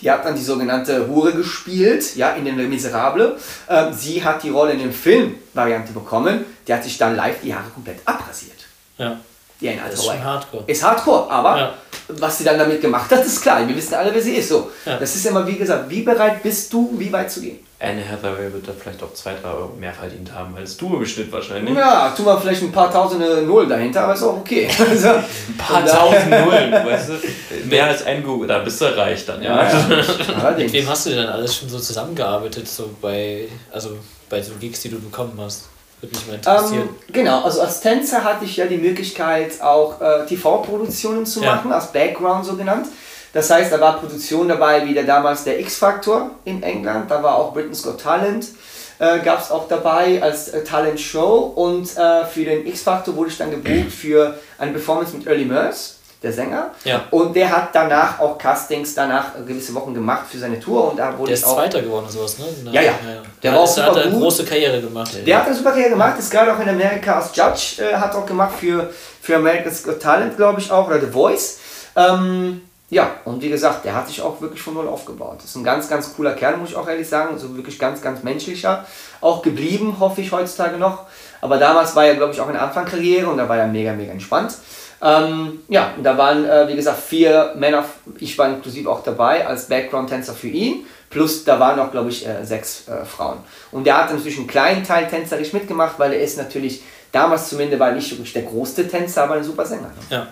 Die hat dann die sogenannte Hure gespielt, ja, in den Miserable. Ähm, sie hat die Rolle in der Filmvariante bekommen. Die hat sich dann live die Haare komplett abrasiert. Ja. Die Anne Das ist Hathaway. schon hardcore. Ist hardcore, aber Ja. was sie dann damit gemacht hat, ist klar. Wir wissen alle, wer sie ist. So. Ja. Das ist immer, wie gesagt, wie bereit bist du, wie weit zu gehen? Anne Hathaway wird da vielleicht auch 2, 3 Euro mehr verdient haben als du im Schnitt wahrscheinlich. Ja, tun wir vielleicht ein paar tausende Null dahinter, aber ist auch okay. [LAUGHS] Also, Ein paar tausend Nullen, weißt du? Mehr als ein Google, da bist du reich dann, ja. Mit Allerdings. wem hast du denn alles schon so zusammengearbeitet, so bei, also bei so Gigs, die du bekommen hast? Würde mich mal interessieren. Ähm, genau, also als Tänzer hatte ich ja die Möglichkeit, auch äh, TV-Produktionen zu Ja. machen, als Background so genannt. Das heißt, da war Produktion dabei, wie der damals der X-Factor in England, da war auch Britain's Got Talent, äh, gab es auch dabei als äh, Talent-Show und äh, für den X-Factor wurde ich dann gebucht für eine Performance mit Early Murs, der Sänger. Ja. Und der hat danach auch Castings danach gewisse Wochen gemacht für seine Tour und da wurde der ist auch... Zweiter geworden, sowas, ne? Ja, ja. Der Der war auch super hat eine große Karriere gemacht. ey. Der hat eine super Karriere gemacht, ist gerade auch in Amerika als Judge, äh, hat auch gemacht für, für America's Got Talent, glaube ich auch, oder The Voice. Ähm, ja, und wie gesagt, der hat sich auch wirklich von null aufgebaut. Das ist ein ganz, ganz cooler Kerl, muss ich auch ehrlich sagen. So wirklich ganz, ganz menschlicher. Auch geblieben, hoffe ich heutzutage noch. Aber damals war er, glaube ich, auch in der Anfangskarriere und da war er mega, mega entspannt. Ähm, ja, und da waren, äh, wie gesagt, vier Männer, ich war inklusive auch dabei als Background-Tänzer für ihn, Plus da waren auch, glaube ich, äh, sechs äh, Frauen. Und der hat natürlich einen kleinen Teil tänzerisch mitgemacht, weil er ist natürlich, damals zumindest war er nicht wirklich der größte Tänzer, aber ein super Sänger. Ja.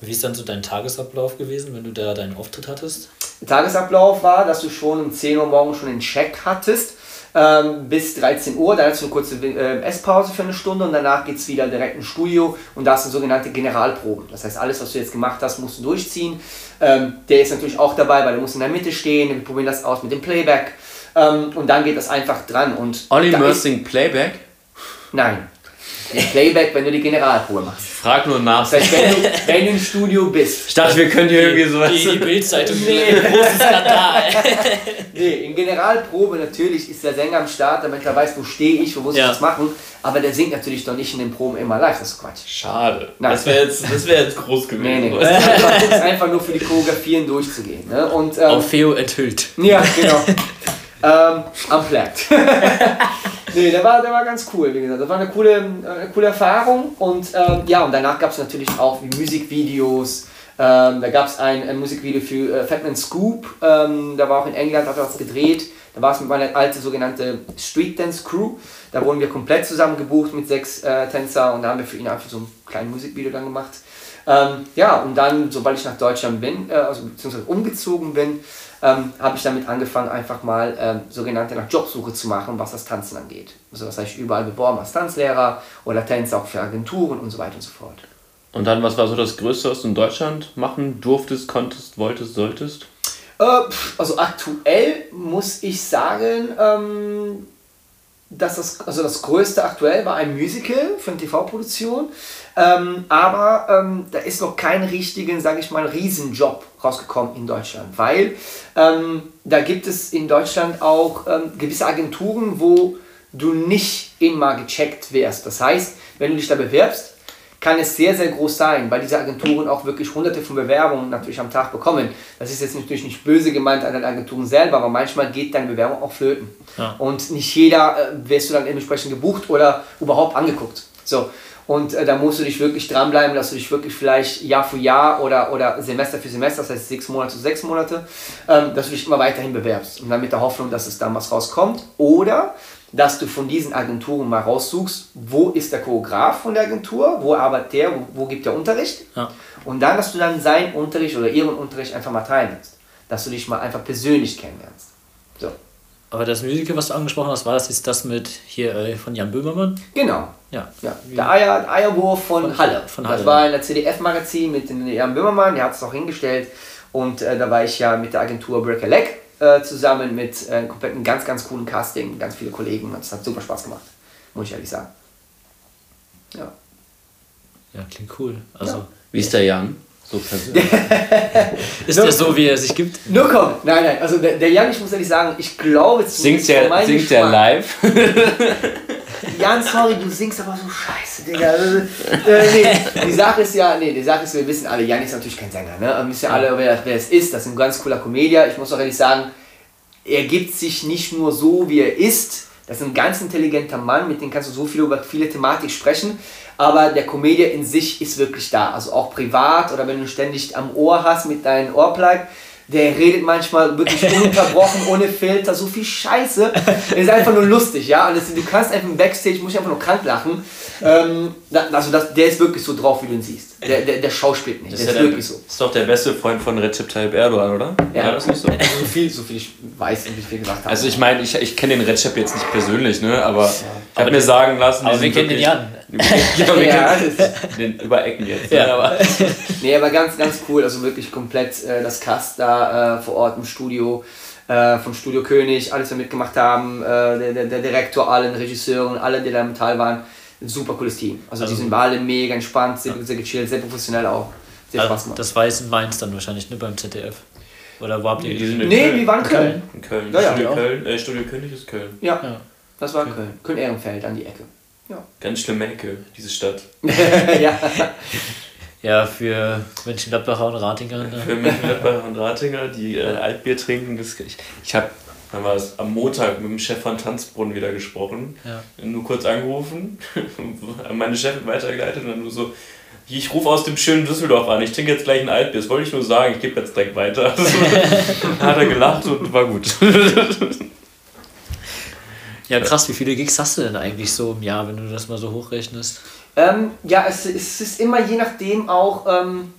Wie ist dann so dein Tagesablauf gewesen, wenn du da deinen Auftritt hattest? Der Tagesablauf war, dass du schon um 10 Uhr morgens schon einen Check hattest ähm, bis 13 Uhr. Dann hast du eine kurze äh, Esspause für eine Stunde und danach geht es wieder direkt ins Studio und da hast du sogenannte Generalproben. Das heißt, alles, was du jetzt gemacht hast, musst du durchziehen. Ähm, der ist natürlich auch dabei, weil er muss in der Mitte stehen. Wir probieren das aus mit dem Playback ähm, und dann geht das einfach dran. Und Olli da Mörsing Playback? Nein. Den Playback, wenn du die Generalprobe machst. Frag nur nach. Das heißt, wenn du, wenn du im Studio bist. Ich dachte, wir können hier irgendwie sowas. Die, die Bildzeitung. Nee. [LAUGHS] Großes [LAUGHS] Skandal. Nee, in Generalprobe natürlich ist der Sänger am Start, damit er weiß, wo stehe ich, wo muss Ja. ich was machen. Aber der singt natürlich doch nicht in den Proben immer live, das ist Quatsch. Schade. Nein. Das wäre jetzt, das wär jetzt groß gewesen. Nee, nee, [LAUGHS] das ist einfach, das einfach nur für die Choreografien durchzugehen. Ne? Und, ähm, Auf Feo enthüllt. Ja, genau. Ähm, unplugged. [LAUGHS] nee, der war, der war ganz cool, wie gesagt. Das war eine coole, äh, eine coole Erfahrung. Und ähm, ja, und danach gab es natürlich auch Musikvideos. Ähm, da gab es ein, ein Musikvideo für äh, Fatman Scoop. Ähm, da war auch in England, hat er was gedreht. Da war es mit meiner alte sogenannte Street Dance Crew. Da wurden wir komplett zusammen gebucht mit sechs äh, Tänzer und da haben wir für ihn einfach so ein kleines Musikvideo dann gemacht. Ähm, ja, und dann, sobald ich nach Deutschland bin, äh, also beziehungsweise umgezogen bin, ähm, habe ich damit angefangen, einfach mal ähm, sogenannte nach Jobsuche zu machen, was das Tanzen angeht. Also das heißt, überall beworben als Tanzlehrer oder Tänzer auch für Agenturen und so weiter und so fort. Und dann, was war so das Größte, was du in Deutschland machen durftest, konntest, wolltest, solltest? Äh, also aktuell muss ich sagen, ähm, dass das, also das größte aktuell war ein Musical für eine TV-Produktion. Ähm, aber ähm, da ist noch kein richtigen, sage ich mal, Riesenjob rausgekommen in Deutschland. Weil ähm, da gibt es in Deutschland auch ähm, gewisse Agenturen, wo du nicht immer gecheckt wirst. Das heißt, wenn du dich da bewirbst, kann es sehr, sehr groß sein, weil diese Agenturen auch wirklich hunderte von Bewerbungen natürlich am Tag bekommen. Das ist jetzt natürlich nicht böse gemeint an den Agenturen selber, aber manchmal geht deine Bewerbung auch flöten. Ja. Und nicht jeder äh, wirst du dann entsprechend gebucht oder überhaupt angeguckt. So. Und äh, da musst du dich wirklich dranbleiben, dass du dich wirklich vielleicht Jahr für Jahr oder, oder Semester für Semester, das heißt sechs Monate zu sechs Monate, ähm, dass du dich immer weiterhin bewerbst. Und dann mit der Hoffnung, dass es dann was rauskommt. Oder dass du von diesen Agenturen mal raussuchst, wo ist der Choreograf von der Agentur, wo arbeitet der, wo, wo gibt der Unterricht. Ja. Und dann, dass du dann seinen Unterricht oder ihren Unterricht einfach mal teilnimmst. Dass du dich mal einfach persönlich kennenlernst. So. Aber das Musical, was du angesprochen hast, war das jetzt das mit hier äh, von Jan Böhmermann? Genau. Ja. Ja, der Eier, Eierwurf von, Von- Halle. von Halle. Das war in der CDF-Magazin mit dem Jan Böhmermann, der hat es auch hingestellt. Und äh, da war ich ja mit der Agentur Break a Leg äh, zusammen mit äh, einem kompletten, ganz, ganz coolen Casting, ganz viele Kollegen. Das hat super Spaß gemacht, muss ich ehrlich sagen. Ja. Ja, klingt cool. Also, Wie ist der Jan? So persönlich. [LAUGHS] ist der so, wie er sich gibt? Nur komm, nein, nein, also der, der Jan, ich muss ehrlich sagen, ich glaube Singt zumindest für der, singt der live? [LAUGHS] Jan, sorry, du singst aber so scheiße, Digga. Äh, nee, die Sache ist ja, nee, die Sache ist, wir wissen alle, Jan ist natürlich kein Sänger, ne? Wir wissen ja alle, wer, wer es ist. Das ist ein ganz cooler Comedian. Ich muss auch ehrlich sagen, er gibt sich nicht nur so, wie er ist. Das ist ein ganz intelligenter Mann, mit dem kannst du so viel über viele Thematik sprechen. Aber der Comedian in sich ist wirklich da. Also auch privat oder wenn du ständig am Ohr hast mit deinem Ohrplug. Der redet manchmal wirklich [LAUGHS] ununterbrochen, ohne Filter, so viel Scheiße. Das ist einfach nur lustig, ja. Und das, du kannst einfach im Backstage, muss ich einfach nur krank lachen. Ähm, da- also das, der ist wirklich so drauf, wie du ihn siehst. Der, der, der schauspielt nicht. Das der ist, ist ja der, wirklich so. ist doch der beste Freund von Recep Tayyip Erdogan, oder? Ja. War das nicht so? So viel, so viel ich weiß und wie viel gesagt habe. Also ich meine, ich, ich kenne den Recep jetzt nicht persönlich, ne? aber ich habe mir sagen lassen, aber wir kennen den Jan. [LAUGHS] genau, wir Ja, kennen den über Ecken jetzt. Ja. Ne? Aber [LAUGHS] Nee, aber ganz, ganz cool. Also wirklich komplett äh, das Cast da äh, vor Ort im Studio, äh, vom Studio König, alles, was wir mitgemacht haben, äh, der, der, der Direktor, allen Regisseuren, alle, die da im Teil waren. Ein super cooles Team. Also, Also- die sind alle mega entspannt, sehr, sehr gechillt, sehr professionell auch. Sehr Spaß Also, gemacht. das war jetzt in Mainz dann wahrscheinlich, ne, beim ZDF. Oder wo habt ihr die sind in nee, Köln. die waren in Köln. in Köln. Ja, ja. Studio Ja. Köln. Äh, Studio König ist Köln. Ja, Ja. das war Köln. Köln-Ehrenfeld an die Ecke. Ganz schlimme Ecke, diese Stadt. [LAUGHS] ja. Ja, für Mönchengladbacher und Ratinger. Ne? Für Mönchengladbach und Ratinger, die äh, Altbier trinken, das, ich, ich habe Dann war es am Montag mit dem Chef von Tanzbrunnen wieder gesprochen. Ja. Nur kurz angerufen, [LAUGHS] meine Chefin weitergeleitet und dann nur so, ich rufe aus dem schönen Düsseldorf an, ich trinke jetzt gleich ein Altbier. Das wollte ich nur sagen, ich gebe jetzt direkt weiter. [LAUGHS] dann hat er gelacht und war gut. [LAUGHS] Ja, krass, wie viele Gigs hast du denn eigentlich so im Jahr, wenn du das mal so hochrechnest? Ähm, ja, es, es ist immer je nachdem auch, ähm,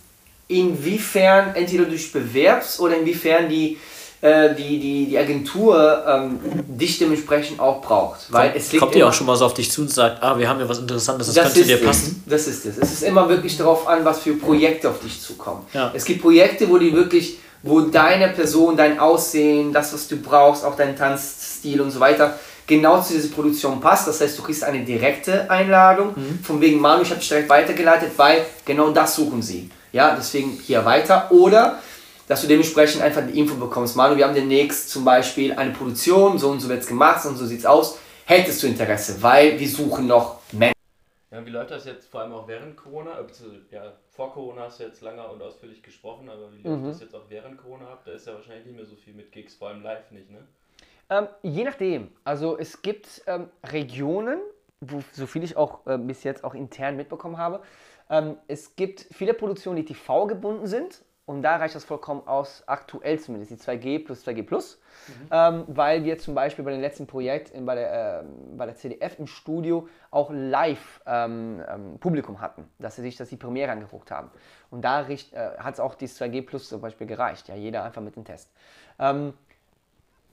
inwiefern entweder du dich bewerbst oder inwiefern die, äh, die, die, die Agentur ähm, dich dementsprechend auch braucht. Weil es liegt Kommt immer- auch schon mal so auf dich zu und sagt, ah, wir haben ja was Interessantes, das, das könnte ist dir es. passen? Das ist es. Es ist immer wirklich darauf an, was für Projekte auf dich zukommen. Ja. Es gibt Projekte, wo die wirklich, wo deine Person, dein Aussehen, das, was du brauchst, auch dein Tanzstil und so weiter, genau zu dieser Produktion passt. Das heißt, du kriegst eine direkte Einladung, von wegen Manu, ich habe dich direkt weitergeleitet, weil genau das suchen sie. Ja, deswegen hier weiter. Oder dass du dementsprechend einfach die Info bekommst. Manu, wir haben demnächst zum Beispiel eine Produktion, so und so wird es gemacht, so und so sieht es aus. Hättest du Interesse, weil wir suchen noch Menschen. Ja, wie läuft das jetzt vor allem auch während Corona? Äh, Ja, vor Corona hast du jetzt lange und ausführlich gesprochen, aber wie läuft das jetzt auch während Corona ab? Da ist ja wahrscheinlich nicht mehr so viel mit Gigs, vor allem live nicht, ne? Ähm, je nachdem. Also es gibt ähm, Regionen, wo, so viel ich auch äh, bis jetzt auch intern mitbekommen habe, ähm, es gibt viele Produktionen, die TV gebunden sind. Und da reicht das vollkommen aus, aktuell zumindest, die 2G plus 2G plus. Ähm, weil wir zum Beispiel bei dem letzten Projekt in, bei, der, ähm, bei der CDF im Studio auch live ähm, ähm, Publikum hatten, dass sie sich das die Premiere angeguckt haben. Und da äh, hat es auch die 2G plus zum Beispiel gereicht. Ja, jeder einfach mit dem Test. Ähm,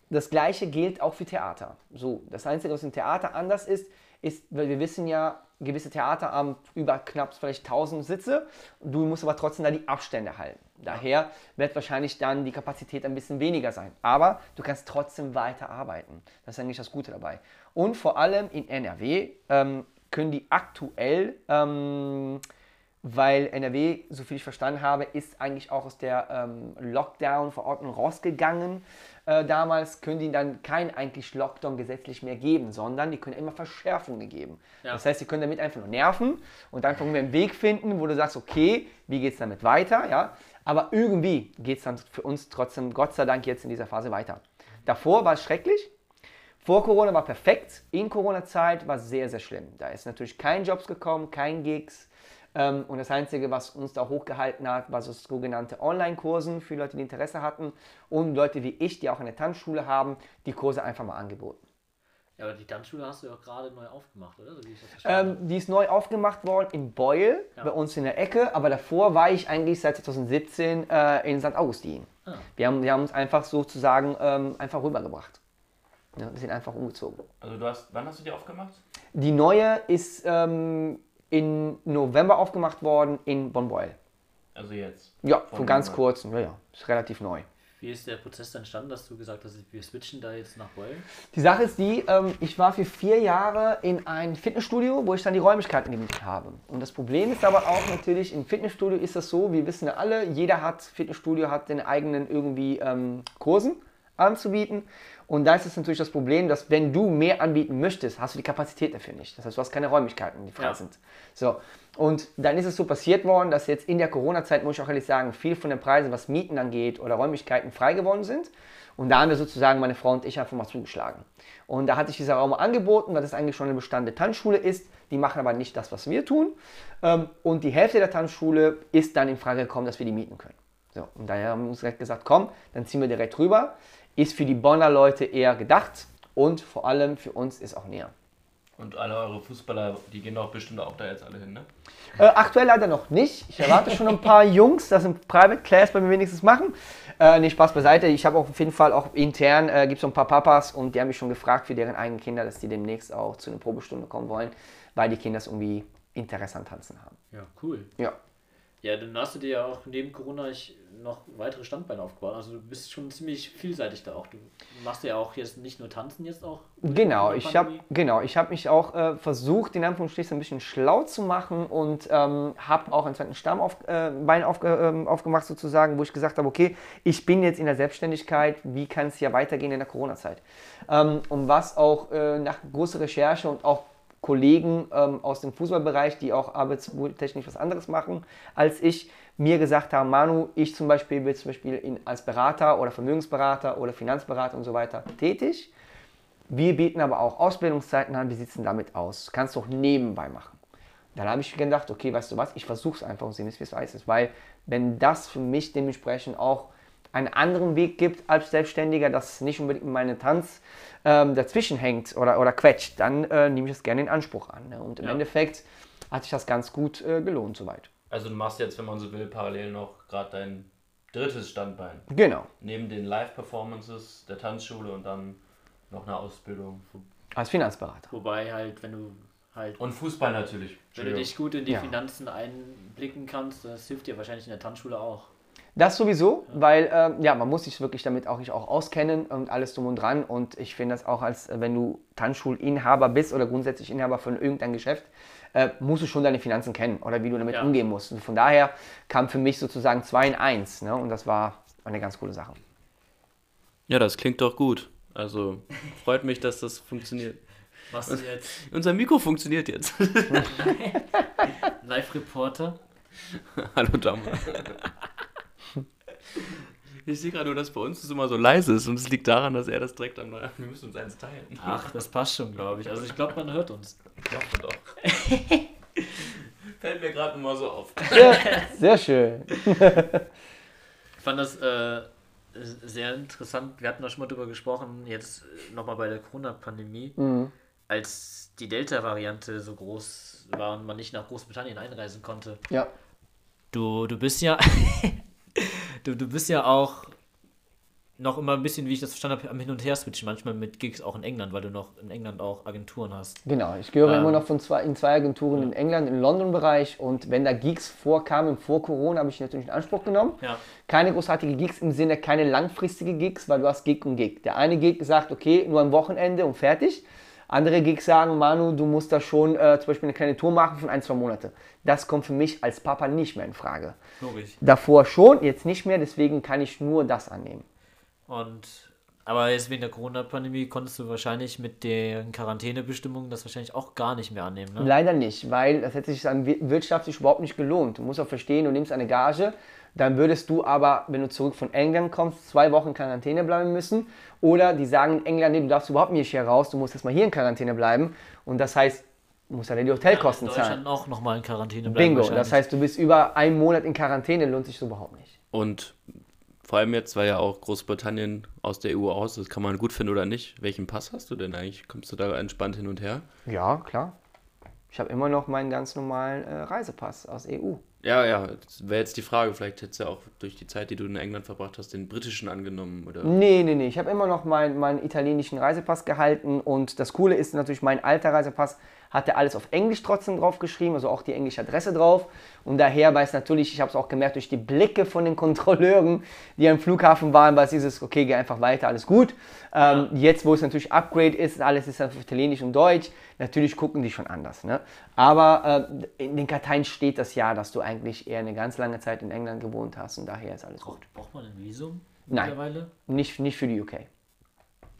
das gleiche gilt auch für Theater. So, das Einzige, was im Theater anders ist, ist, weil wir wissen ja, gewisse Theater haben über knapp vielleicht 1000 Sitze. Du musst aber trotzdem da die Abstände halten. Daher wird wahrscheinlich dann die Kapazität ein bisschen weniger sein. Aber du kannst trotzdem weiter arbeiten. Das ist eigentlich das Gute dabei. Und vor allem in NRW ähm, können die aktuell ähm, weil NRW, so viel ich verstanden habe, ist eigentlich auch aus der ähm, Lockdown-Verordnung rausgegangen. Äh, damals können die dann kein eigentlich Lockdown gesetzlich mehr geben, sondern die können immer Verschärfungen geben. Ja. Das heißt, sie können damit einfach nur nerven und einfach irgendwie einen Weg finden, wo du sagst, okay, wie geht es damit weiter, ja? Aber irgendwie geht es dann für uns trotzdem, Gott sei Dank, jetzt in dieser Phase weiter. Davor war es schrecklich, vor Corona war perfekt, in Corona-Zeit war es sehr, sehr schlimm. Da ist natürlich kein Jobs gekommen, kein Gigs. Ähm, und das Einzige, was uns da hochgehalten hat, war so sogenannte Online-Kursen für Leute, die Interesse hatten und Leute wie ich, die auch eine Tanzschule haben, die Kurse einfach mal angeboten. Ja, aber die Tanzschule hast du ja auch gerade neu aufgemacht, oder? So Ähm, die ist neu aufgemacht worden in Beul, Ja. bei uns in der Ecke, aber davor war ich eigentlich seit 2017 äh, in St. Augustin. Ah. Wir, haben, wir haben uns einfach sozusagen ähm, einfach rübergebracht. Ja, wir sind einfach umgezogen. Also du hast, wann hast du die aufgemacht? Die neue ist ähm, im November aufgemacht worden in Bonn-Beul. Also jetzt. Ja, Von vor ganz kurzem. Ja, ja, ist relativ neu. Wie ist der Prozess entstanden, dass du gesagt hast, wir switchen da jetzt nach Beul? Die Sache ist die, ähm, ich war für vier Jahre in ein Fitnessstudio, wo ich dann die Räumlichkeiten gemietet habe. Und das Problem ist aber auch natürlich, im Fitnessstudio ist das so, wir wissen ja alle, jeder hat, Fitnessstudio hat den eigenen irgendwie ähm, Kursen anzubieten. Und da ist es natürlich das Problem, dass wenn du mehr anbieten möchtest, hast du die Kapazität dafür nicht. Das heißt, du hast keine Räumlichkeiten, die frei Ja. sind. So. Und dann ist es so passiert worden, dass jetzt in der Corona-Zeit, muss ich auch ehrlich sagen, viel von den Preisen, was Mieten angeht oder Räumlichkeiten frei geworden sind. Und da haben wir sozusagen, meine Frau und ich, einfach mal zugeschlagen. Und da hatte ich dieser Raum angeboten, weil das eigentlich schon eine bestandene Tanzschule ist. Die machen aber nicht das, was wir tun. Ähm, Und die Hälfte der Tanzschule ist dann in Frage gekommen, dass wir die mieten können. So, und daher haben wir uns direkt gesagt, komm, dann ziehen wir direkt rüber. Ist für die Bonner Leute eher gedacht und vor allem für uns ist auch näher. Und alle eure Fußballer, die gehen doch bestimmt auch da jetzt alle hin, ne? Äh, aktuell leider noch nicht. Ich erwarte schon ein paar Jungs, das im Private Class bei mir wenigstens machen. Äh, nee, Spaß beiseite. Ich habe auch auf jeden Fall auch intern, äh, gibt es so ein paar Papas und die haben mich schon gefragt für deren eigenen Kinder, dass die demnächst auch zu einer Probestunde kommen wollen, weil die Kinder es irgendwie Interesse an Tanzen haben. Ja, cool. Ja. Ja, dann hast du dir ja auch neben Corona noch weitere Standbeine aufgebaut. Also du bist schon ziemlich vielseitig da auch. Du machst ja auch jetzt nicht nur Tanzen jetzt auch. Genau, ich habe genau, ich hab mich auch äh, versucht, in Anführungsstrichen ein bisschen schlau zu machen und ähm, habe auch einen zweiten Stammbein äh, Bein ähm, aufgemacht sozusagen, wo ich gesagt habe, okay, ich bin jetzt in der Selbstständigkeit, wie kann es hier weitergehen in der Corona-Zeit? Ähm, und was auch äh, nach großer Recherche und auch Kollegen ähm, aus dem Fußballbereich, die auch arbeitstechnisch was anderes machen als ich, mir gesagt haben, Manu, ich zum Beispiel bin zum Beispiel in, als Berater oder Vermögensberater oder Finanzberater und so weiter tätig. Wir bieten aber auch Ausbildungszeiten an, es denn damit aus? Kannst du auch nebenbei machen. Dann habe ich gedacht, okay, weißt du was, ich versuche es einfach und sehe wie es weiß ist. Weil wenn das für mich dementsprechend auch einen anderen Weg gibt als Selbstständiger, dass nicht unbedingt meine Tanz ähm, dazwischen hängt oder, oder quetscht, dann äh, nehme ich das gerne in Anspruch an. Ne? Und im Ja. Endeffekt hat sich das ganz gut äh, gelohnt soweit. Also du machst jetzt, wenn man so will, parallel noch gerade dein drittes Standbein. Genau, Neben den Live-Performances der Tanzschule und dann noch eine Ausbildung. als Finanzberater. Wobei halt, wenn du halt, Und Fußball natürlich. wenn du dich gut in die Ja. Finanzen einblicken kannst, das hilft dir wahrscheinlich in der Tanzschule auch. Das sowieso, weil ähm, ja, man muss sich wirklich damit auch, auch auskennen und alles drum und dran. Und ich finde das auch, als äh, wenn du Tanzschulinhaber bist oder grundsätzlich Inhaber von irgendeinem Geschäft, äh, musst du schon deine Finanzen kennen oder wie du damit Ja. umgehen musst. Und von daher kam für mich sozusagen zwei in eins. Ne? Und das war eine ganz coole Sache. Ja, das klingt doch gut. Also freut mich, dass das funktioniert. Machst du jetzt Unser Mikro funktioniert jetzt. [LAUGHS] Live-Reporter? Hallo Dama. Ich sehe gerade nur, dass bei uns es immer so leise ist und es liegt daran, dass er das direkt am Wir müssen uns eins teilen. Ach, das passt schon, glaube ich. Also ich glaube, man hört uns. Ich hoffe doch. [LAUGHS] Fällt mir gerade mal so auf. Sehr, sehr schön. Ich fand das äh, sehr interessant. Wir hatten da schon mal drüber gesprochen, jetzt nochmal bei der Corona-Pandemie, Mhm. als die Delta-Variante so groß war und man nicht nach Großbritannien einreisen konnte. Ja. Du, du bist ja. Du, du bist ja auch noch immer ein bisschen, wie ich das verstanden habe, am Hin- und Her switchen, manchmal mit Gigs auch in England, weil du noch in England auch Agenturen hast. Genau, ich gehöre Ähm, immer noch von zwei, in zwei Agenturen in England, im London-Bereich und wenn da Gigs vorkamen, vor Corona, habe ich natürlich in Anspruch genommen. Ja. Keine großartige Gigs im Sinne, keine langfristige Gigs, weil du hast Gig und Gig. Der eine Gig sagt, okay, nur am Wochenende und fertig. Andere Gigs sagen, Manu, du musst da schon äh, zum Beispiel eine kleine Tour machen von ein, zwei Monate. Das kommt für mich als Papa nicht mehr in Frage. Logisch. Davor schon, jetzt nicht mehr, deswegen kann ich nur das annehmen. Und aber jetzt wegen der Corona-Pandemie konntest du wahrscheinlich mit den Quarantänebestimmungen das wahrscheinlich auch gar nicht mehr annehmen, ne? Leider nicht, weil das hätte sich dann wir- wirtschaftlich überhaupt nicht gelohnt. Du musst auch verstehen, du nimmst eine Gage, dann würdest du aber, wenn du zurück von England kommst, zwei Wochen in Quarantäne bleiben müssen. Oder die sagen in England, nee, du darfst überhaupt nicht hier raus, du musst erstmal hier in Quarantäne bleiben. Und das heißt, musst ja die Hotelkosten in zahlen. Deutschland auch nochmal in Quarantäne bleiben. Bingo, das heißt, du bist über einen Monat in Quarantäne, lohnt sich so überhaupt nicht. Und vor allem jetzt, weil ja auch Großbritannien aus der EU aus ist, kann man gut finden oder nicht. Welchen Pass hast du denn eigentlich? Kommst du da entspannt hin und her? Ja, klar. Ich habe immer noch meinen ganz normalen äh, Reisepass aus EU. Ja, ja, das wäre jetzt die Frage. Vielleicht hättest du ja auch durch die Zeit, die du in England verbracht hast, den britischen angenommen. Oder? Nee, nee, nee. Ich habe immer noch meinen meinen italienischen Reisepass gehalten und das Coole ist natürlich, mein alter Reisepass hatte alles auf Englisch trotzdem drauf geschrieben, also auch die englische Adresse drauf. Und daher weiß natürlich, ich habe es auch gemerkt durch die Blicke von den [LAUGHS] Kontrolleuren, die am Flughafen waren, war es dieses, okay, geh einfach weiter, alles gut. Ähm, Jetzt, wo es natürlich Upgrade ist, alles ist auf Italienisch und Deutsch, natürlich gucken die schon anders. Ne? Aber äh, in den Karteien steht das ja, dass du eigentlich eher eine ganz lange Zeit in England gewohnt hast und daher ist alles gut. Braucht, man ein Visum Nein. mittlerweile? Nicht, nicht für die UK.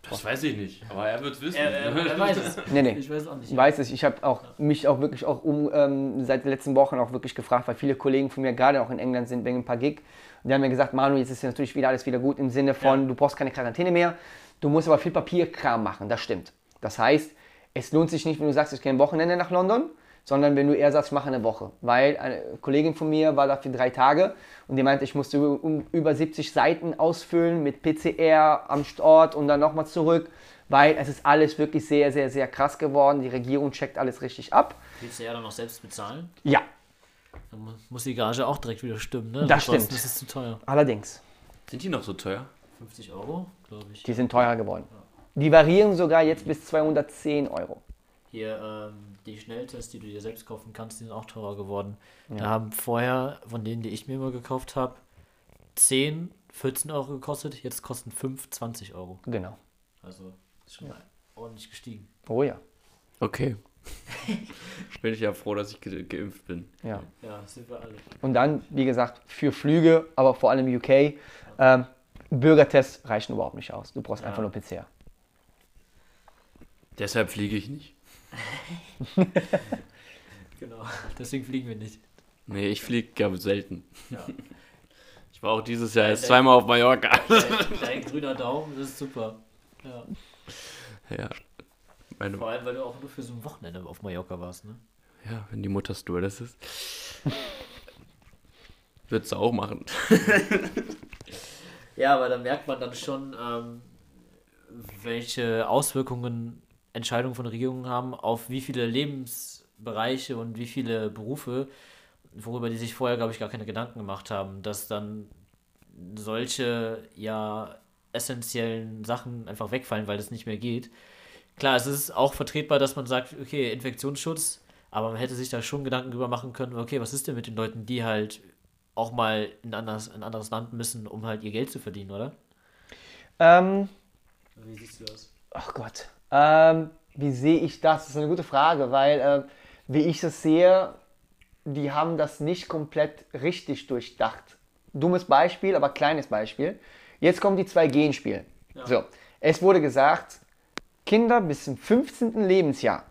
Das weiß ich nicht, aber er wird es wissen. Er, er, er weiß es. Nee, nee. Ich weiß auch nicht. Ich weiß es, ich habe auch mich auch wirklich auch um, ähm, seit den letzten Wochen auch wirklich gefragt, weil viele Kollegen von mir gerade auch in England sind wegen ein paar Gig. Und die haben mir gesagt, Manu, jetzt ist ja natürlich wieder alles wieder gut im Sinne von, Ja. du brauchst keine Quarantäne mehr, du musst aber viel Papierkram machen, das stimmt. Das heißt, es lohnt sich nicht, wenn du sagst, ich gehe ein Wochenende nach London, sondern wenn du eher sagst, ich mache eine Woche. Weil eine Kollegin von mir war da für drei Tage und die meinte, ich musste über- um, über 70 Seiten ausfüllen mit PCR am Start und dann nochmal zurück, weil es ist alles wirklich sehr, sehr, sehr krass geworden. Die Regierung checkt alles richtig ab. Ja dann noch selbst bezahlen? Ja, Dann mu- muss die Gage auch direkt wieder stimmen, ne? Das Ansonsten stimmt. ist es zu teuer. allerdings. Sind die noch so teuer? 50 Euro, glaube ich. Die sind teurer geworden. Die variieren sogar jetzt bis 210 Euro. Hier, ähm, die Schnelltests, die du dir selbst kaufen kannst, die sind auch teurer geworden. Da haben vorher, von denen, die ich mir immer gekauft habe, 10, 14 Euro gekostet, jetzt kosten 5, 20 Euro. Genau. Also ist schon mal ordentlich gestiegen. Oh ja. Okay. [LAUGHS] bin ich ja froh, dass ich ge geimpft bin. ja. Ja, sind wir alle. Und dann, wie gesagt, für Flüge, aber vor allem UK, ähm, Bürgertests reichen überhaupt nicht aus. Du brauchst Ja. einfach nur PCR. Deshalb fliege ich nicht. [LAUGHS] Genau, deswegen fliegen wir nicht. Nee, ich fliege ja selten. Ja. Ich war auch dieses Jahr jetzt Dein- zweimal auf Mallorca. Dein, dein grüner Daumen, das ist super. Ja. Ja. Meine, Vor allem, weil du auch nur für so ein Wochenende auf Mallorca warst, ne? ja, wenn die Mutter Stewardess ist. [LAUGHS] Würdest du auch machen. [LAUGHS] Ja, aber da merkt man dann schon, ähm, welche Auswirkungen Entscheidungen von Regierungen haben, auf wie viele Lebensbereiche und wie viele Berufe, worüber die sich vorher, glaube ich, gar keine Gedanken gemacht haben, dass dann solche, ja, essentiellen Sachen einfach wegfallen, weil das nicht mehr geht. Klar, es ist auch vertretbar, dass man sagt, okay, Infektionsschutz, aber man hätte sich da schon Gedanken drüber machen können, okay, was ist denn mit den Leuten, die halt auch mal in, ein anderes Land müssen, um halt ihr Geld zu verdienen, oder? Ähm, Wie siehst du das? ach Gott. Ähm, wie sehe ich das? Das ist eine gute Frage, weil äh, wie ich es sehe, die haben das nicht komplett richtig durchdacht. Dummes Beispiel, aber kleines Beispiel. Jetzt kommt die 2G ins Spiel. So, es wurde gesagt, Kinder bis zum 15. Lebensjahr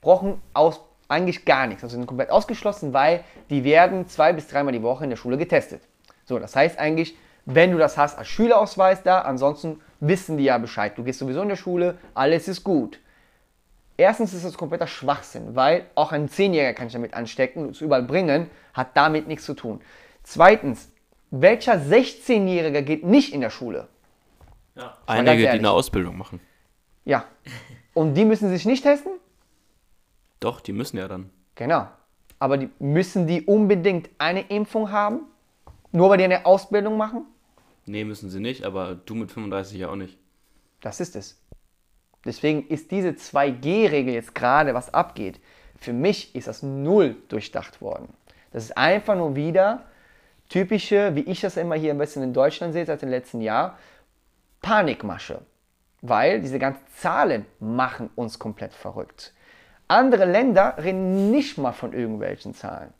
brauchen aus, eigentlich gar nichts. Also sind komplett ausgeschlossen, weil die werden zwei bis dreimal die Woche in der Schule getestet. So, das heißt eigentlich, wenn du das hast als Schülerausweis da, ansonsten wissen die ja Bescheid. Du gehst sowieso in der Schule, alles ist gut. Erstens ist das kompletter Schwachsinn, weil auch ein Zehnjähriger kann sich damit anstecken und es überall bringen, hat damit nichts zu tun. Zweitens, welcher 16-Jähriger geht nicht in der Schule? Ja. Einige, die eine Ausbildung machen. Ja. Und die müssen sich nicht testen? Doch, die müssen ja dann. Genau. Aber die, müssen die unbedingt eine Impfung haben? Nur weil die eine Ausbildung machen? Nee, müssen sie nicht, aber du mit 35 ja auch nicht. Das ist es. Deswegen ist diese 2G-Regel jetzt gerade, was abgeht, für mich ist das null durchdacht worden. Das ist einfach nur wieder typische, wie ich das immer hier ein bisschen in Deutschland sehe seit dem letzten Jahr, Panikmasche. Weil diese ganzen Zahlen machen uns komplett verrückt. Andere Länder reden nicht mal von irgendwelchen Zahlen.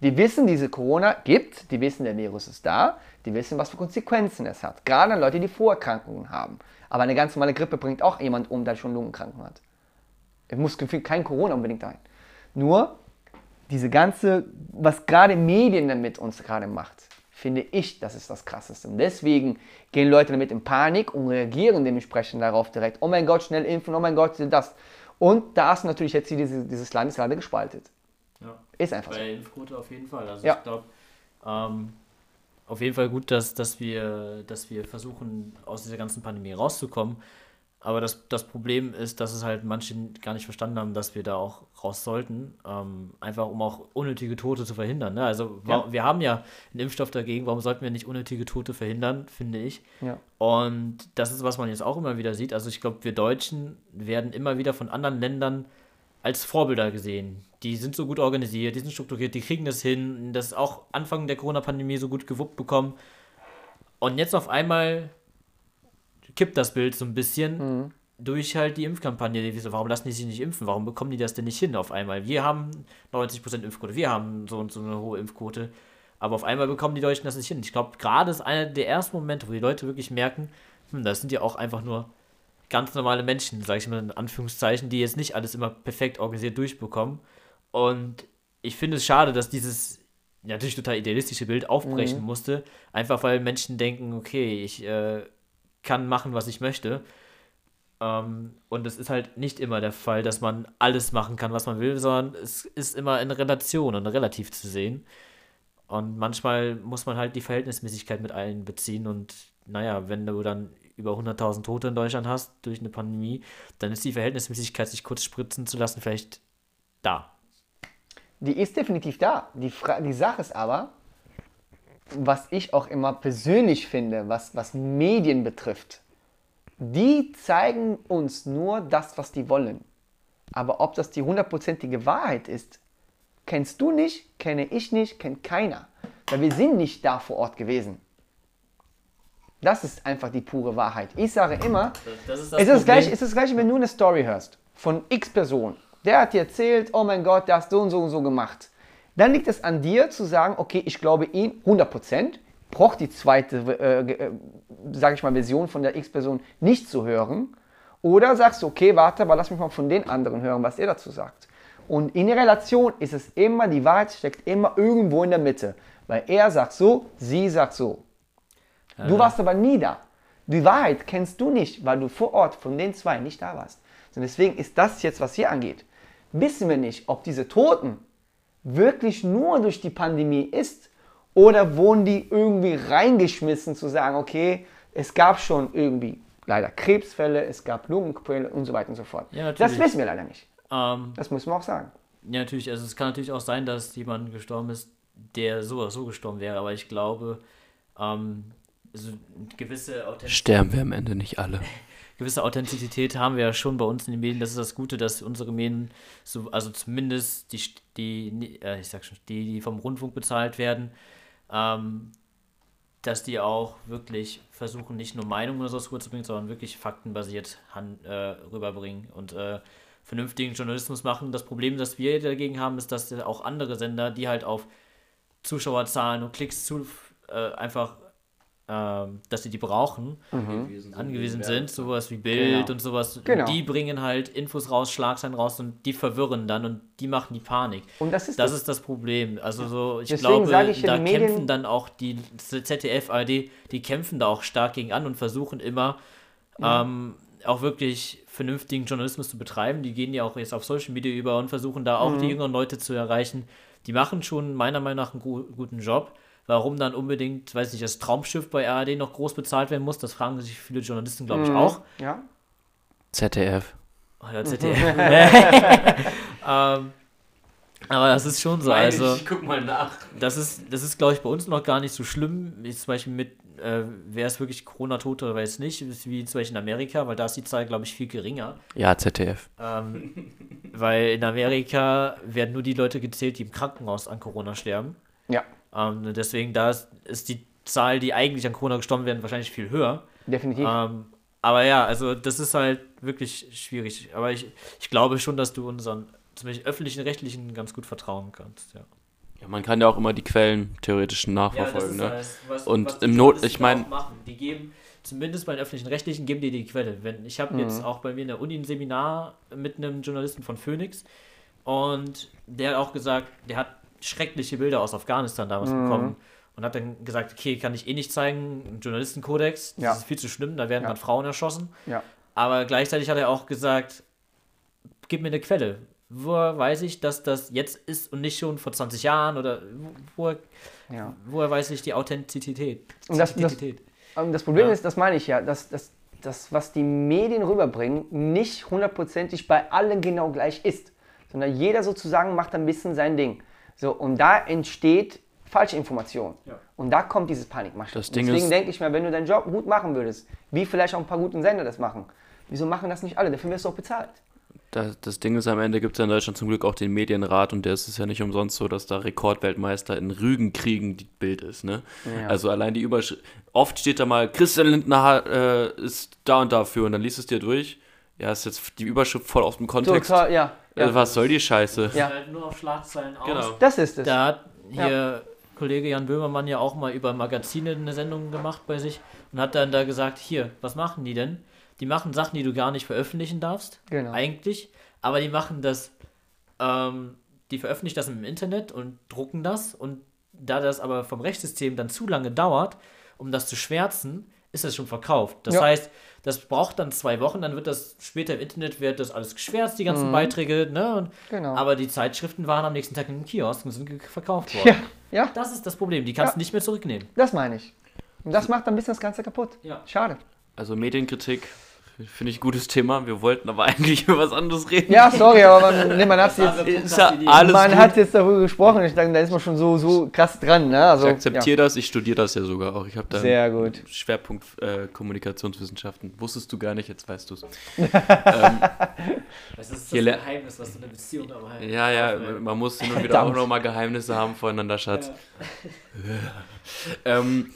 Die wissen, diese Corona gibt, die wissen, der Virus ist da, die wissen, was für Konsequenzen es hat. Gerade an Leute, die Vorerkrankungen haben. Aber eine ganz normale Grippe bringt auch jemand um, der schon Lungenkranken hat. Es muss gefühlt kein Corona unbedingt sein. Nur diese ganze, was gerade Medien damit uns gerade macht, finde ich, das ist das Krasseste. Und deswegen gehen Leute damit in Panik und reagieren dementsprechend darauf direkt. Oh mein Gott, schnell impfen, oh mein Gott, das. Und da ist natürlich jetzt hier dieses, dieses Land ist gerade gespaltet. ja. Ist einfach Bei so. der Impfquote auf jeden Fall. Also Ja. ich glaube, ähm, auf jeden Fall gut, dass, dass, wir, dass wir versuchen, aus dieser ganzen Pandemie rauszukommen. Aber das, das Problem ist, dass es halt manche gar nicht verstanden haben, dass wir da auch raus sollten. Ähm, einfach um auch unnötige Tote zu verhindern. Ne? Also wa- wir haben ja einen Impfstoff dagegen, warum sollten wir nicht unnötige Tote verhindern, finde ich. Ja. Und das ist, was man jetzt auch immer wieder sieht. Also ich glaube, wir Deutschen werden immer wieder von anderen Ländern als Vorbilder gesehen. Die sind so gut organisiert, die sind strukturiert, die kriegen das hin, das auch Anfang der Corona-Pandemie so gut gewuppt bekommen. Und jetzt auf einmal kippt das Bild so ein bisschen durch halt die Impfkampagne. Die so, warum lassen die sich nicht impfen? Warum bekommen die das denn nicht hin auf einmal? Wir haben 90% Impfquote, wir haben so und so eine hohe Impfquote. Aber auf einmal bekommen die Deutschen das nicht hin. Ich glaube, gerade ist einer der ersten Momente, wo die Leute wirklich merken, hm, das sind ja auch einfach nur ganz normale Menschen, sage ich mal in Anführungszeichen, die jetzt nicht alles immer perfekt organisiert durchbekommen. Und ich finde es schade, dass dieses natürlich total idealistische Bild aufbrechen musste, einfach weil Menschen denken, okay, ich äh, kann machen, was ich möchte. Ähm, und es ist halt nicht immer der Fall, dass man alles machen kann, was man will, sondern es ist immer in Relation und relativ zu sehen. Und manchmal muss man halt die Verhältnismäßigkeit mit einbeziehen. Und naja, wenn du dann über 100.000 Tote in Deutschland hast durch eine Pandemie, dann ist die Verhältnismäßigkeit, sich kurz spritzen zu lassen, vielleicht da. Die ist definitiv da. Die, Fra die Sache ist aber, was ich auch immer persönlich finde, was, was Medien betrifft, die zeigen uns nur das, was die wollen. Aber ob das die hundertprozentige Wahrheit ist, kennst du nicht, kenne ich nicht, kennt keiner. Weil wir sind nicht da vor Ort gewesen. Das ist einfach die pure Wahrheit. Ich sage immer, Das ist es ist, das gleiche, es ist das gleiche, wenn du eine Story hörst von x Person. Der hat dir erzählt, oh mein Gott, der hat so und so und so gemacht. Dann liegt es an dir zu sagen, okay, ich glaube ihm 100%, braucht die zweite, äh, äh, sage ich mal, Version von der x Person nicht zu hören Oder sagst du, okay, warte, aber lass mich mal von den anderen hören, was er dazu sagt. Und in der Relation ist es immer, die Wahrheit steckt immer irgendwo in der Mitte. Weil er sagt so, sie sagt so. Du warst aber nie da. Die Wahrheit kennst du nicht, weil du vor Ort von den zwei nicht da warst. Und deswegen ist das jetzt, was hier angeht. Wissen wir nicht, ob diese Toten wirklich nur durch die Pandemie ist oder wurden die irgendwie reingeschmissen zu sagen, okay, es gab schon irgendwie leider Krebsfälle, es gab Lungenquellen und so weiter und so fort. Ja, das wissen wir leider nicht. Ähm, Das müssen wir auch sagen. ja, natürlich, also es kann natürlich auch sein, dass jemand gestorben ist, der so oder so gestorben wäre, aber ich glaube, ähm, so eine gewisse Authentizität. Sterben wir am Ende nicht alle. [LAUGHS] gewisse Authentizität haben wir ja schon bei uns in den Medien. Das ist das Gute, dass unsere Medien, so, also zumindest die, die, äh, ich sag schon, die, die vom Rundfunk bezahlt werden, ähm, dass die auch wirklich versuchen, nicht nur Meinungen oder so rüberzubringen, sondern wirklich faktenbasiert han, äh, rüberbringen und äh, vernünftigen Journalismus machen. Das Problem, das wir dagegen haben, ist, dass auch andere Sender, die halt auf Zuschauerzahlen und Klicks zu, äh, einfach, ähm, dass sie die brauchen, angewiesen sind, sowas wie Bild Genau. und sowas. Genau. Die bringen halt Infos raus, Schlagzeilen raus und die verwirren dann und die machen die Panik. Und das ist Das das. ist das Problem. Also so, ich Deswegen glaube, ich da die Medien- kämpfen dann auch die ZDF, ARD, die kämpfen da auch stark gegen an und versuchen immer ähm, auch wirklich vernünftigen Journalismus zu betreiben. Die gehen ja auch jetzt auf Social Media über und versuchen da auch die Mhm. jüngeren Leute zu erreichen. Die machen schon meiner Meinung nach einen gu guten Job. Warum dann unbedingt, weiß nicht, das Traumschiff bei ARD noch groß bezahlt werden muss, das fragen sich viele Journalisten, glaube Mhm. ich, auch. Ja? ZDF. Oder ZDF. ähm, aber das ist schon so. Also, guck mal nach. das ist, das ist glaube ich, bei uns noch gar nicht so schlimm. Jetzt zum Beispiel mit, äh, wer ist wirklich Corona-Tote oder wer ist nicht, ist wie zum Beispiel in Amerika, weil da ist die Zahl, glaube ich, viel geringer. Ja, ZDF. Ähm, weil in Amerika werden nur die Leute gezählt, die im Krankenhaus an Corona sterben. Ja, Ähm, deswegen da ist, ist die Zahl, die eigentlich an Corona gestorben werden, wahrscheinlich viel höher. definitiv. Ähm, aber ja, also das ist halt wirklich schwierig. Aber ich, ich glaube schon, dass du unseren zum Beispiel öffentlichen Rechtlichen ganz gut vertrauen kannst. Ja. Ja, man kann ja auch immer die Quellen theoretisch nachverfolgen, ne? halt, was, Und die im Not- ich mein- auch machen. Die geben, zumindest bei den öffentlichen Rechtlichen, geben die die Quelle. Wenn, ich habe jetzt auch bei mir in der Uni ein Seminar mit einem Journalisten von Phoenix und der hat auch gesagt, der hat schreckliche Bilder aus Afghanistan damals bekommen und hat dann gesagt, okay, kann ich eh nicht zeigen, ein Journalistenkodex, das Ja. ist viel zu schlimm, da werden Ja. dann Frauen erschossen. ja. Aber gleichzeitig hat er auch gesagt, gib mir eine Quelle. Woher weiß ich, dass das jetzt ist und nicht schon vor 20 Jahren oder wo- woher, ja. woher weiß ich die Authentizität? Und das- das- das Problem ist, das meine ich ja, dass das, das, was die Medien rüberbringen, nicht hundertprozentig bei allen genau gleich ist, sondern jeder sozusagen macht ein bisschen sein Ding. So, und da entsteht falsche Information. Ja. Und da kommt dieses. Das Ding Deswegen denke ich mir, wenn du deinen Job gut machen würdest, wie vielleicht auch ein paar guten Sender das machen, wieso machen das nicht alle? Dafür wirst du auch bezahlt. Das, das Ding ist, am Ende gibt es ja in Deutschland zum Glück auch den Medienrat und der ist es ja nicht umsonst so, dass da Rekordweltmeister in Rügenkriegen die Bild ist, ne? Ja. Also allein die Überschrift. Oft steht da mal, Christian Lindner äh, ist da und dafür und dann liest es dir durch. Ja, ist jetzt die Überschrift voll aus dem Kontext. Total, ja. ja. Also, was soll die Scheiße? Ja. Halt nur auf Schlagzeilen aus. Genau. Das ist es. Da hat hier Kollege Jan Böhmermann ja auch mal über Magazine eine Sendung gemacht bei sich und hat dann da gesagt, hier, was machen die denn? Die machen Sachen, die du gar nicht veröffentlichen darfst, Genau. eigentlich, aber die machen das, ähm, die veröffentlichen das im Internet und drucken das und da das aber vom Rechtssystem dann zu lange dauert, um das zu schwärzen, ist es schon verkauft. Das Ja. heißt, das braucht dann zwei Wochen, dann wird das später im Internet wird das alles geschwärzt, die ganzen Beiträge, ne? Und, Mhm. Genau. Aber die Zeitschriften waren am nächsten Tag in den Kiosk und sind verkauft worden. Ja, ja, Das ist das Problem, die kannst Ja. du nicht mehr zurücknehmen. das meine ich. Und das macht ein bisschen das Ganze kaputt. Ja. Schade. Also Medienkritik finde ich ein gutes Thema. Wir wollten aber [LAUGHS] eigentlich über was anderes reden. Ja, sorry, aber man, [LAUGHS] nee, man hat jetzt, ja alles man gut. hat jetzt darüber gesprochen. Ich denke, da ist man schon so, so krass dran. Ne? Also, ich akzeptiere das, ich studiere das ja sogar auch. Ich habe da ja. Sehr gut. Schwerpunkt äh, Kommunikationswissenschaften. Wusstest du gar nicht, jetzt weißt du es. [LAUGHS] Das ist Hier le- Geheimnis, was so eine Beziehung aber halt. Ja, ja, man muss hin und wieder auch nochmal Geheimnisse haben voneinander, Schatz. ähm,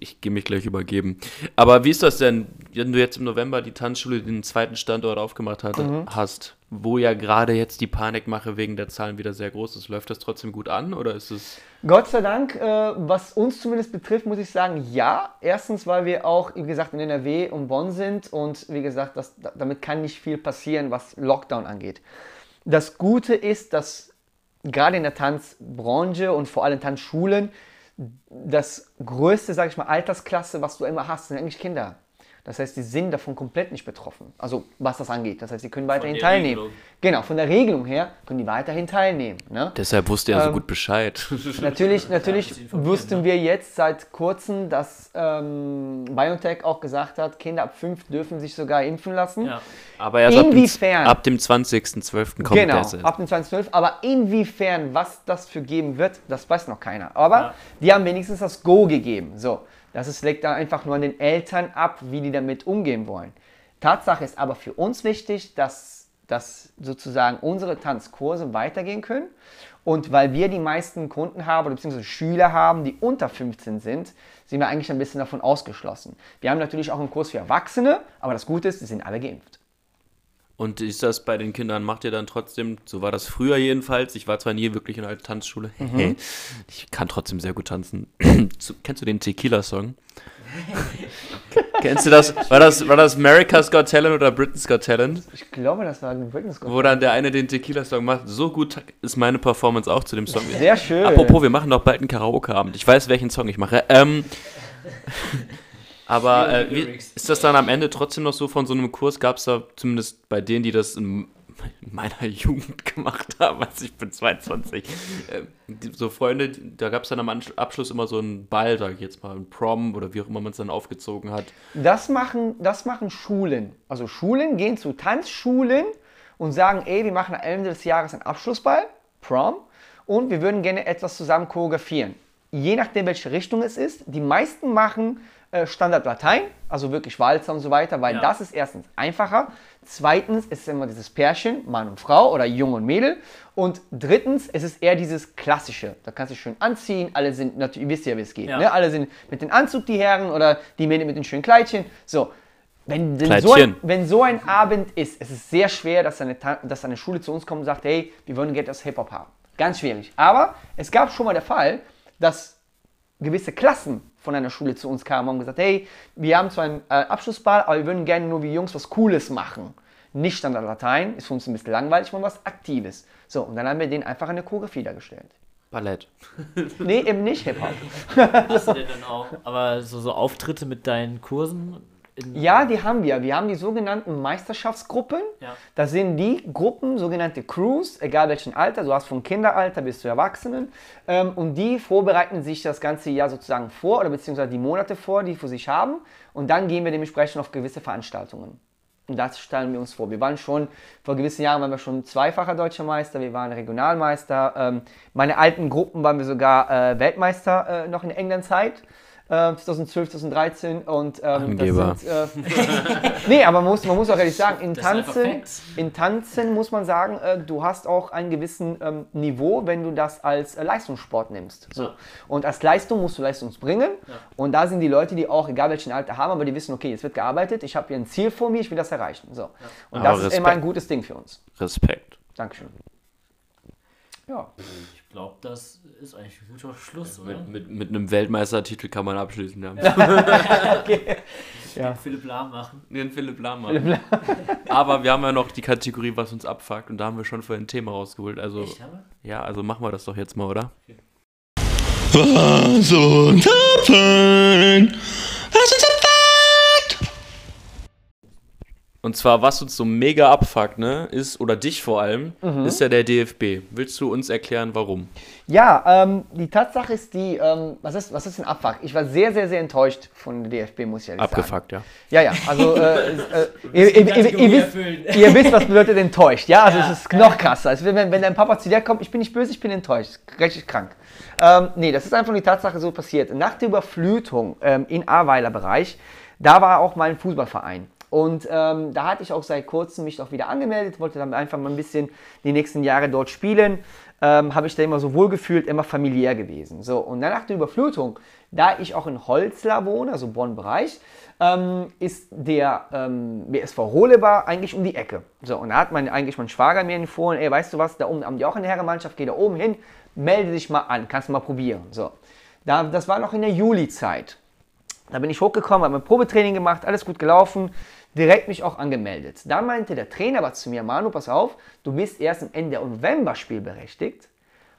ich gehe mich gleich übergeben. Aber wie ist das denn, wenn du jetzt im November die Tanzschule den zweiten Standort aufgemacht hatte, hast? wo ja gerade jetzt die Panikmache wegen der Zahlen wieder sehr groß ist. Läuft das trotzdem gut an oder ist es. Gott sei Dank, äh, was uns zumindest betrifft, muss ich sagen, ja. Erstens, weil wir auch, wie gesagt, in NRW und Bonn sind und wie gesagt, das, damit kann nicht viel passieren, was Lockdown angeht. Das Gute ist, dass gerade in der Tanzbranche und vor allem Tanzschulen das größte, sage ich mal, Altersklasse, was du immer hast, sind eigentlich Kinder. Das heißt, die sind davon komplett nicht betroffen. Also was das angeht. Das heißt, sie können weiterhin teilnehmen. Regelung. Genau, von der Regelung her können die weiterhin teilnehmen. Ne? Deshalb wusste er ähm, so gut Bescheid. [LAUGHS] Natürlich, natürlich wussten ne? wir jetzt seit kurzem, dass ähm, BioNTech auch gesagt hat, Kinder ab 5 dürfen sich sogar impfen lassen. Ja. Aber erst inwiefern, ab dem, dem 20.12. kommt genau, der ab dem 20.12. Aber inwiefern, was das für geben wird, das weiß noch keiner. Aber ja. die haben wenigstens das Go gegeben. So. Das ist, legt da einfach nur an den Eltern ab, wie die damit umgehen wollen. Tatsache ist aber für uns wichtig, dass, dass sozusagen unsere Tanzkurse weitergehen können. Und weil wir die meisten Kunden haben, beziehungsweise Schüler haben, die unter 15 sind, sind wir eigentlich ein bisschen davon ausgeschlossen. Wir haben natürlich auch einen Kurs für Erwachsene, aber das Gute ist, die sind alle geimpft. Und ist das bei den Kindern, macht ihr dann trotzdem, so war das früher jedenfalls, ich war zwar nie wirklich in einer Tanzschule, mhm. ich kann trotzdem sehr gut tanzen. [CLEARS THROAT] Kennst du den Tequila-Song? [LAUGHS] Kennst du das? War, das? war das America's Got Talent oder Britain's Got Talent? Ich glaube, das war Britain's Got Talent. Wo dann der eine den Tequila-Song macht. So gut ist meine Performance auch zu dem Song. Sehr schön. Apropos, wir machen doch bald einen Karaoke-Abend. Ich weiß, welchen Song ich mache. Ähm, [LAUGHS] aber äh, wie, ist das dann am Ende trotzdem noch so von so einem Kurs? Gab es da zumindest bei denen, die das in meiner Jugend [LAUGHS] gemacht haben, also ich bin 22, äh, so Freunde, da gab es dann am Abschluss immer so einen Ball, sage ich jetzt mal, ein Prom oder wie auch immer man es dann aufgezogen hat. Das machen, das machen Schulen. Also Schulen gehen zu Tanzschulen und sagen, ey, wir machen am Ende des Jahres einen Abschlussball, Prom, und wir würden gerne etwas zusammen choreografieren. Je nachdem, welche Richtung es ist. Die meisten machen äh, Standard Latein, also wirklich Walzer und so weiter, weil ja. das ist erstens einfacher. Zweitens ist es immer dieses Pärchen, Mann und Frau oder Jung und Mädel. Und drittens ist es eher dieses Klassische. Da kannst du dich schön anziehen. Alle sind, natürlich, ihr wisst ja, wie es geht. Ja. Ne? Alle sind mit dem Anzug die Herren oder die Mädchen mit den schönen Kleidchen. So. Wenn, so ein, wenn so ein Abend ist, es ist sehr schwer, dass eine, dass eine Schule zu uns kommt und sagt, hey, wir wollen Geld aus Hip-Hop haben. Ganz schwierig. Aber es gab schon mal der Fall, dass gewisse Klassen von einer Schule zu uns kamen und gesagt, hey, wir haben zwar einen äh, Abschlussball, aber wir würden gerne nur wie Jungs was Cooles machen. Nicht Standard Latein, ist für uns ein bisschen langweilig, wollen was Aktives. So, und dann haben wir denen einfach eine Choreografie dargestellt. Ballett. nee, eben nicht Hip-Hop. Hast du denn dann auch, aber so, so Auftritte mit deinen Kursen ja, die haben wir. Wir haben die sogenannten Meisterschaftsgruppen. Ja. Das sind die Gruppen, sogenannte Crews, egal welchen Alter. Du hast von Kinderalter bis zu Erwachsenen. Ähm, und die vorbereiten sich das ganze Jahr sozusagen vor oder beziehungsweise die Monate vor, die für sich haben. Und dann gehen wir dementsprechend auf gewisse Veranstaltungen. Und das stellen wir uns vor. Wir waren schon, vor gewissen Jahren waren wir schon zweifacher deutscher Meister, wir waren Regionalmeister. Ähm, meine alten Gruppen waren wir sogar äh, Weltmeister äh, noch in England-Zeit. 2012, äh, 2013 und ähm, Angeber. Sind, äh, [LAUGHS] nee, aber man muss, man muss auch ehrlich sagen, in Tanzen, in Tanzen muss man sagen, äh, du hast auch ein gewissen ähm, Niveau, wenn du das als äh, Leistungssport nimmst. So. Und als Leistung musst du Leistung bringen ja. und da sind die Leute, die auch, egal welchen Alter haben, aber die wissen, okay, es wird gearbeitet, ich habe hier ein Ziel vor mir, ich will das erreichen. So. Ja. Und aber das Respekt. ist immer ein gutes Ding für uns. Respekt. Dankeschön. Ja. Ich glaube, das ist eigentlich ein guter Schluss, oder? Mit, mit, mit einem Weltmeistertitel kann man abschließen, ja. [LAUGHS] [LAUGHS] okay. ja. Philipp Lahm machen. Den Philipp Lahm machen. Philipp Lahm. [LAUGHS] Aber wir haben ja noch die Kategorie, was uns abfuckt und da haben wir schon vorhin ein Thema rausgeholt. Also, Echt? Ja, also machen wir das doch jetzt mal, oder? Okay. Was uns abfuckt, was uns Und zwar, was uns so mega abfuckt, ne, ist, oder dich vor allem, mhm. ist ja der DFB. Willst du uns erklären, warum? Ja, ähm, die Tatsache ist die, ähm, was, ist, was ist ein Abfuck? Ich war sehr, sehr, sehr enttäuscht von der DFB, muss ich ehrlich Abgefuckt, sagen. ja. Ja, ja, also äh, [LAUGHS] äh, ihr, ihr, ihr, ihr, wisst, ihr wisst, was bedeutet enttäuscht, ja? Also ja. es ist noch krasser. Also wenn, wenn dein Papa zu dir kommt, ich bin nicht böse, ich bin enttäuscht, richtig krank. Ähm, nee, das ist einfach die Tatsache so passiert. Nach der Überflutung ähm, in Ahrweiler Bereich, da war auch mein Fußballverein. Und ähm, da hatte ich auch seit kurzem mich auch wieder angemeldet, wollte dann einfach mal ein bisschen die nächsten Jahre dort spielen. ähm, habe ich da immer so wohlgefühlt, immer familiär gewesen. So, und dann nach der Überflutung, da ich auch in Holzlar wohne, also Bonn-Bereich, ähm, ist der ähm, BSV Holebar eigentlich um die Ecke. So, und da hat man eigentlich mein Schwager mir empfohlen, ey, weißt du was, da oben haben die auch eine Herrenmannschaft, geh da oben hin, melde dich mal an, kannst du mal probieren. So, da, das war noch in der Juli-Zeit. Da bin ich hochgekommen, habe mein Probetraining gemacht, alles gut gelaufen, direkt mich auch angemeldet. Da meinte der Trainer aber zu mir, Manu, pass auf, du bist erst im Ende November spielberechtigt,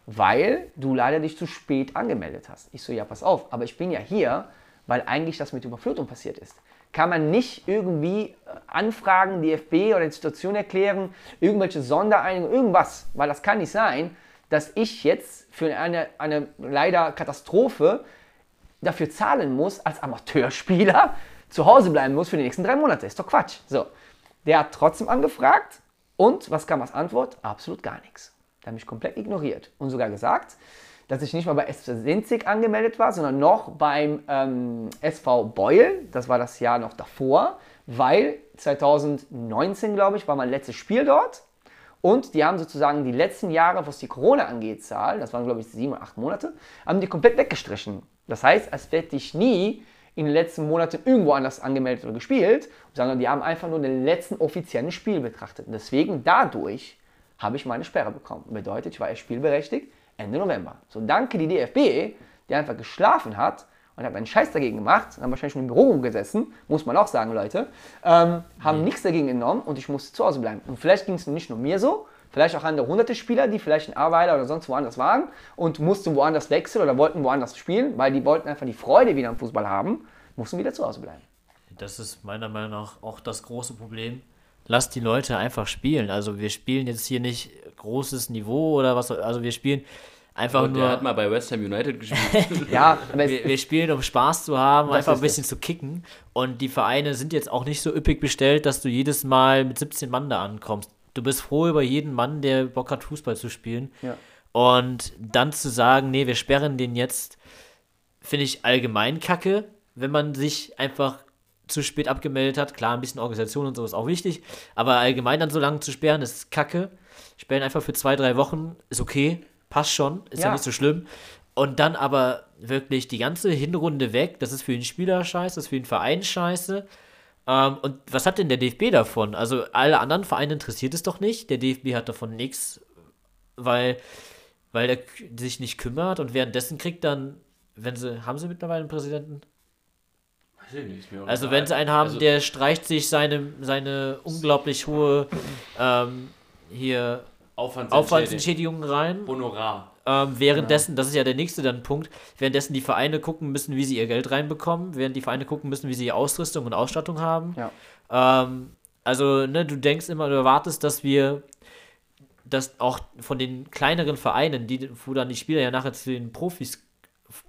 weil du leider dich zu spät angemeldet hast. Ich so, ja, pass auf, aber ich bin ja hier, weil eigentlich das mit Überflutung passiert ist. Kann man nicht irgendwie äh, anfragen, DFB oder die Situation erklären, irgendwelche Sondereinigungen, irgendwas, weil das kann nicht sein, dass ich jetzt für eine, eine leider Katastrophe dafür zahlen muss, als Amateurspieler zu Hause bleiben muss für die nächsten drei Monate. Ist doch Quatsch. So. Der hat trotzdem angefragt und was kam als Antwort? Absolut gar nichts. Der hat mich komplett ignoriert und sogar gesagt, dass ich nicht mal bei SV Sinzig angemeldet war, sondern noch beim ähm, SV Beul, das war das Jahr noch davor, weil 2019, glaube ich, war mein letztes Spiel dort. Und die haben sozusagen die letzten Jahre, was die Corona angeht, Zahl, das waren glaube ich sieben oder acht Monate, haben die komplett weggestrichen. Das heißt, als hätte ich nie in den letzten Monaten irgendwo anders angemeldet oder gespielt, sondern die haben einfach nur den letzten offiziellen Spiel betrachtet. Und deswegen dadurch habe ich meine Sperre bekommen. Bedeutet, ich war erst spielberechtigt Ende November. So danke die DFB, die einfach geschlafen hat und hat einen Scheiß dagegen gemacht, haben wahrscheinlich schon im Büro gesessen, muss man auch sagen, Leute, ähm, haben mhm. nichts dagegen genommen und ich musste zu Hause bleiben. Und vielleicht ging es nicht nur mir so, vielleicht auch andere hunderte Spieler, die vielleicht in Arbeiter oder sonst woanders waren und mussten woanders wechseln oder wollten woanders spielen, weil die wollten einfach die Freude wieder am Fußball haben, mussten wieder zu Hause bleiben. Das ist meiner Meinung nach auch das große Problem. Lass die Leute einfach spielen. Also wir spielen jetzt hier nicht großes Niveau oder was, also wir spielen einfach Und nur. Der hat mal bei West Ham United gespielt. [LAUGHS] ja, [LAUGHS] wir, wir, spielen, um Spaß zu haben, einfach ein bisschen es. zu kicken. Und die Vereine sind jetzt auch nicht so üppig bestellt, dass du jedes Mal mit 17 Mann da ankommst du bist froh über jeden Mann, der Bock hat, Fußball zu spielen. Ja. Und dann zu sagen, nee, wir sperren den jetzt, finde ich allgemein kacke, wenn man sich einfach zu spät abgemeldet hat. Klar, ein bisschen Organisation und so ist auch wichtig, aber allgemein dann so lange zu sperren, ist kacke. Sperren einfach für zwei, drei Wochen, ist okay, passt schon, ist ja, ja nicht so schlimm. Und dann aber wirklich die ganze Hinrunde weg, das ist für den Spieler scheiße, das ist für den Verein scheiße. Ähm, und was hat denn der DFB davon? Also alle anderen Vereine interessiert es doch nicht. Der DFB hat davon nichts, weil, weil er sich nicht kümmert und währenddessen kriegt dann, wenn sie, haben sie mittlerweile einen Präsidenten? Weiß ich nicht, mehr also wenn sie einen haben, also, der streicht sich seine, seine unglaublich hohe ähm, hier Aufwandsentschädigung rein. Honorar. Ähm, währenddessen, ja. das ist ja der nächste dann Punkt, währenddessen die Vereine gucken müssen, wie sie ihr Geld reinbekommen, während die Vereine gucken müssen, wie sie Ausrüstung und Ausstattung haben. Ja. Ähm, also, ne, du denkst immer, du erwartest, dass wir dass auch von den kleineren Vereinen, die, wo dann die Spieler ja nachher zu den Profis,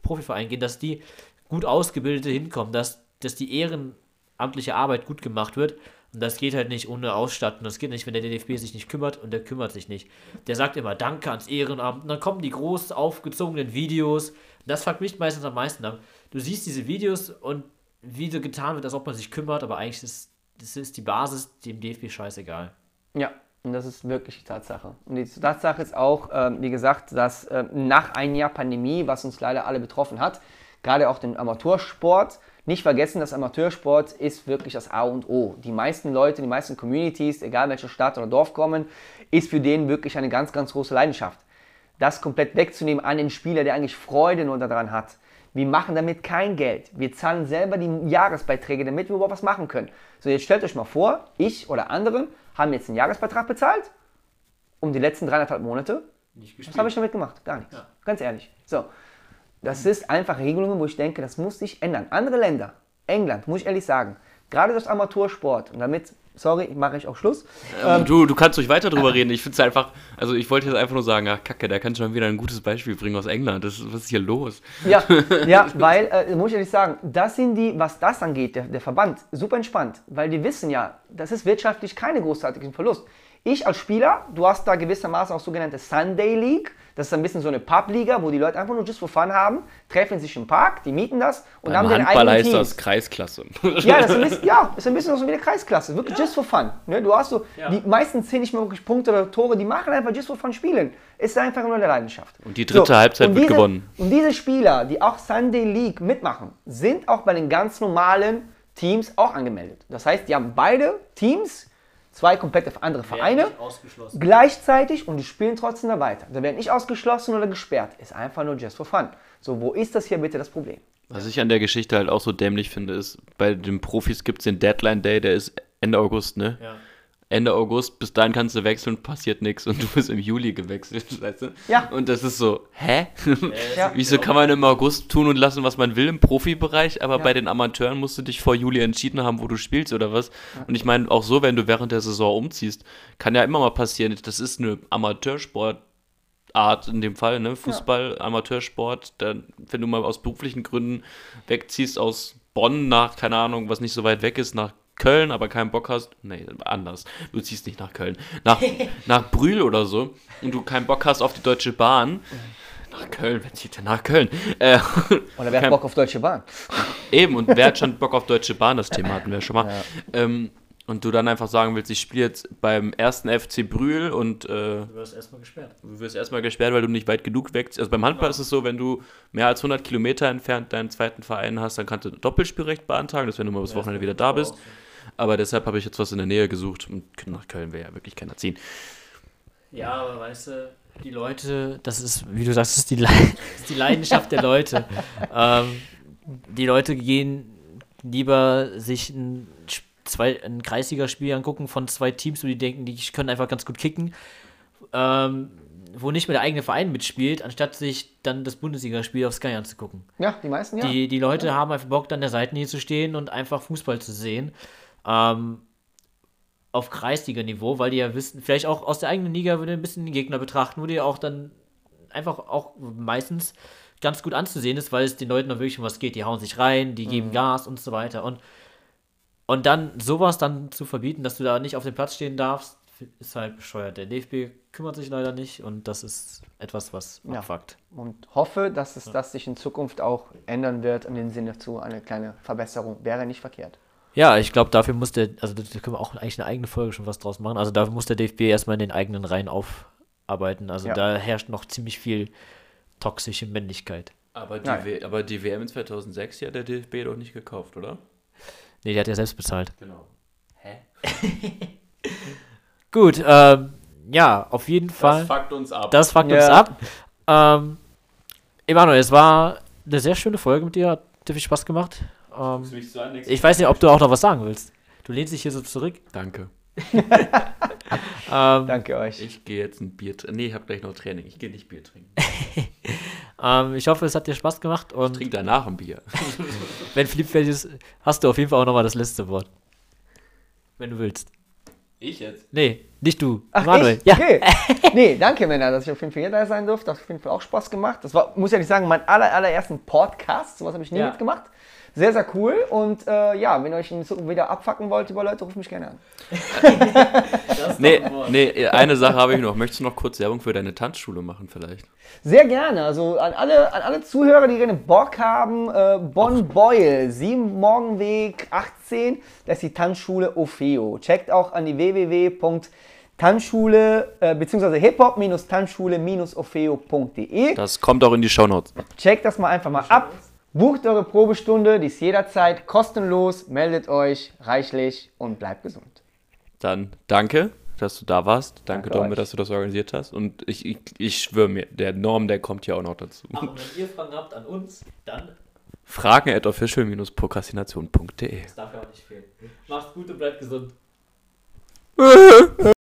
Profivereinen gehen, dass die gut ausgebildete hinkommen, dass, dass die ehrenamtliche Arbeit gut gemacht wird und das geht halt nicht ohne Ausstattung. Das geht nicht, wenn der DFB sich nicht kümmert und der kümmert sich nicht. Der sagt immer Danke ans Ehrenamt. Und dann kommen die groß aufgezogenen Videos. Das fuckt mich meistens am meisten ab. Du siehst diese Videos und wie so getan wird, als ob man sich kümmert, aber eigentlich ist das ist die Basis dem DFB scheißegal. Ja, und das ist wirklich die Tatsache. Und die Tatsache ist auch, äh, wie gesagt, dass äh, nach einem Jahr Pandemie, was uns leider alle betroffen hat, gerade auch den Amateursport, nicht vergessen, dass Amateursport ist wirklich das A und O. Die meisten Leute, die meisten Communities, egal welche Stadt oder Dorf kommen, ist für den wirklich eine ganz, ganz große Leidenschaft. Das komplett wegzunehmen an den Spieler, der eigentlich Freude nur daran hat. Wir machen damit kein Geld. Wir zahlen selber die Jahresbeiträge, damit wir überhaupt was machen können. So, jetzt stellt euch mal vor, ich oder andere haben jetzt einen Jahresbeitrag bezahlt, um die letzten dreieinhalb Monate. Was habe ich damit gemacht? Gar nichts. Ja. Ganz ehrlich. So, das ist einfach Regelungen, wo ich denke, das muss sich ändern. Andere Länder, England, muss ich ehrlich sagen, gerade das Amateursport, und damit, sorry, mache ich auch Schluss. Ähm, ähm, du, du kannst ruhig weiter drüber reden. Ich finde es einfach, also ich wollte jetzt einfach nur sagen, ach Kacke, da kannst du schon wieder ein gutes Beispiel bringen aus England. Das, was ist hier los? Ja, [LAUGHS] ja weil, äh, muss ich ehrlich sagen, das sind die, was das angeht, der, der Verband, super entspannt, weil die wissen ja, das ist wirtschaftlich keine großartigen Verlust. Ich als Spieler, du hast da gewissermaßen auch sogenannte Sunday League, Das ist ein bisschen so eine Publiga, wo die Leute einfach nur just for fun haben, treffen sich im Park, die mieten das und Beim haben den Handball eigenen heißt Teams. das Kreisklasse. Ja, das ist ein bisschen, ja, ist ein bisschen so wie eine Kreisklasse. Wirklich just for fun. Ne, du hast so, Ja. die meisten zählen nicht mehr wirklich Punkte oder Tore, die machen einfach just for fun spielen. Ist einfach nur eine Leidenschaft. Und die dritte Halbzeit und wird diese, gewonnen. Und diese Spieler, die auch Sunday League mitmachen, sind auch bei den ganz normalen Teams auch angemeldet. Das heißt, die haben beide Teams, zwei komplett andere Vereine, ausgeschlossen. gleichzeitig und die spielen trotzdem da weiter. Da werden nicht ausgeschlossen oder gesperrt. Ist einfach nur just for fun. So, wo ist das hier bitte das Problem? Was ich an der Geschichte halt auch so dämlich finde, ist, bei den Profis gibt es den Deadline Day, der ist Ende August, ne? Ja. Ende August, bis dahin kannst du wechseln, passiert nichts und du bist im Juli gewechselt, [LAUGHS] weißt du? Ja. Und das ist so, hä? Ja. Wieso kann man im August tun und lassen, was man will im Profibereich, aber Ja. bei den Amateuren musst du dich vor Juli entschieden haben, wo du spielst oder was? Und ich meine, auch so, wenn du während der Saison umziehst, kann ja immer mal passieren, das ist eine Amateursportart in dem Fall, ne? Fußball, Amateursport, dann, wenn du mal aus beruflichen Gründen wegziehst aus Bonn nach, keine Ahnung, was nicht so weit weg ist, nach Köln, aber keinen Bock hast, nee, anders. Du ziehst nicht nach Köln. Nach, [LAUGHS] nach Brühl oder so und du keinen Bock hast auf die Deutsche Bahn. Nach Köln, wer zieht denn nach Köln? Äh, [LAUGHS] Oder wer hat kein- Bock auf Deutsche Bahn? [LAUGHS] Eben, und wer hat schon Bock auf Deutsche Bahn? Das Thema hatten wir schon mal. Ähm, und du dann einfach sagen willst, ich spiele jetzt beim ersten FC Brühl und äh, Du wirst erstmal gesperrt. du wirst erstmal gesperrt, weil du nicht weit genug weg. Also beim Handball ist es so, wenn du mehr als 100 Kilometer entfernt deinen zweiten Verein hast, dann kannst du Doppelspielrecht beantragen, das wenn du mal bis Wochenende wieder da bist. Aber deshalb habe ich jetzt was in der Nähe gesucht und nach Köln will ja wirklich keiner ziehen. Ja, aber weißt du, die Leute, das ist, wie du sagst, das ist die, Le [LAUGHS] das ist die Leidenschaft der Leute. [LAUGHS] ähm, die Leute gehen lieber sich ein, zwei, ein Kreisligaspiel angucken von zwei Teams, wo die denken, die können einfach ganz gut kicken, ähm, wo nicht mehr der eigene Verein mitspielt, anstatt sich dann das Bundesligaspiel auf Sky anzugucken. Ja, die meisten ja. Die, die Leute haben einfach Bock, an der Seitenlinie zu stehen und einfach Fußball zu sehen. Ähm, auf Kreisliga-Niveau, weil die ja wissen, vielleicht auch aus der eigenen Liga würde ein bisschen den Gegner betrachten, wo die auch dann einfach auch meistens ganz gut anzusehen ist, weil es den Leuten dann wirklich um was geht. Die hauen sich rein, die geben Gas und so weiter. Und, und dann sowas dann zu verbieten, dass du da nicht auf dem Platz stehen darfst, ist halt bescheuert. Der DFB kümmert sich leider nicht und das ist etwas, was Ja. abfuckt. Und hoffe, dass es das sich in Zukunft auch ändern wird, in dem Sinne zu eine kleine Verbesserung. Wäre nicht verkehrt. Ja, ich glaube, dafür muss der, also da können wir auch eigentlich eine eigene Folge schon was draus machen. Also dafür muss der DFB erstmal in den eigenen Reihen aufarbeiten. Also Ja. da herrscht noch ziemlich viel toxische Männlichkeit. Aber die, Nein. W- aber die WM in 2006 hat der DFB doch nicht gekauft, oder? Nee, der hat ja selbst bezahlt. Genau. Hä? [LAUGHS] Gut, ähm, ja, auf jeden Fall. fuckt uns ab. Das fuckt Ja. uns ab. Ähm, Emanuel, es war eine sehr schöne Folge mit dir. Hat dir viel Spaß gemacht. Ähm, mich so an, ich weiß nicht, ob du auch noch was sagen willst. Du lehnst dich hier so zurück. Danke. [LAUGHS] Ähm, Danke euch. Ich gehe jetzt ein Bier trinken. Nee, ich habe gleich noch Training. Ich gehe nicht Bier trinken. [LAUGHS] ähm, ich hoffe, es hat dir Spaß gemacht. Ich Und trinke danach ein Bier. [LAUGHS] wenn Philipp fertig ist, hast du auf jeden Fall auch nochmal das letzte Wort. Wenn du willst. Ich jetzt? Nee, nicht du. Ach, Emanuel. ich? Ja. Okay. nee, danke Männer, dass ich auf jeden Fall hier da sein durfte. Das hat auf jeden Fall auch Spaß gemacht. Das war, muss ich ehrlich sagen, mein aller, allerersten Podcast. Sowas habe ich nie Ja. mitgemacht. Sehr, sehr cool. Und äh, ja, wenn ihr euch in Zukunft wieder abfacken wollt über Leute, ruft mich gerne an. [LAUGHS] Nee, nee, eine Sache habe ich noch. Möchtest du noch kurz Werbung für deine Tanzschule machen vielleicht? Sehr gerne. Also an alle, an alle Zuhörer, die gerne Bock haben, äh, Bonn Beul, 7 Morgenweg 18, das ist die Tanzschule Ofeo. Checkt auch an die www.tanzschule äh, bzw. hiphop-tanzschule-ofeo.de. Das kommt auch in die Shownotes. Checkt das mal einfach mal ab. Bucht eure Probestunde, die ist jederzeit kostenlos. Meldet euch reichlich und bleibt gesund. Dann danke, dass du da warst. Danke, Danke Domme, dass du das organisiert hast. Und ich, ich, ich schwöre mir, der Norm, der kommt hier auch noch dazu. Und wenn ihr Fragen habt an uns, dann Fragen at official-prokrastination.de darf ja auch nicht fehlen. Macht's gut und bleibt gesund. [LAUGHS]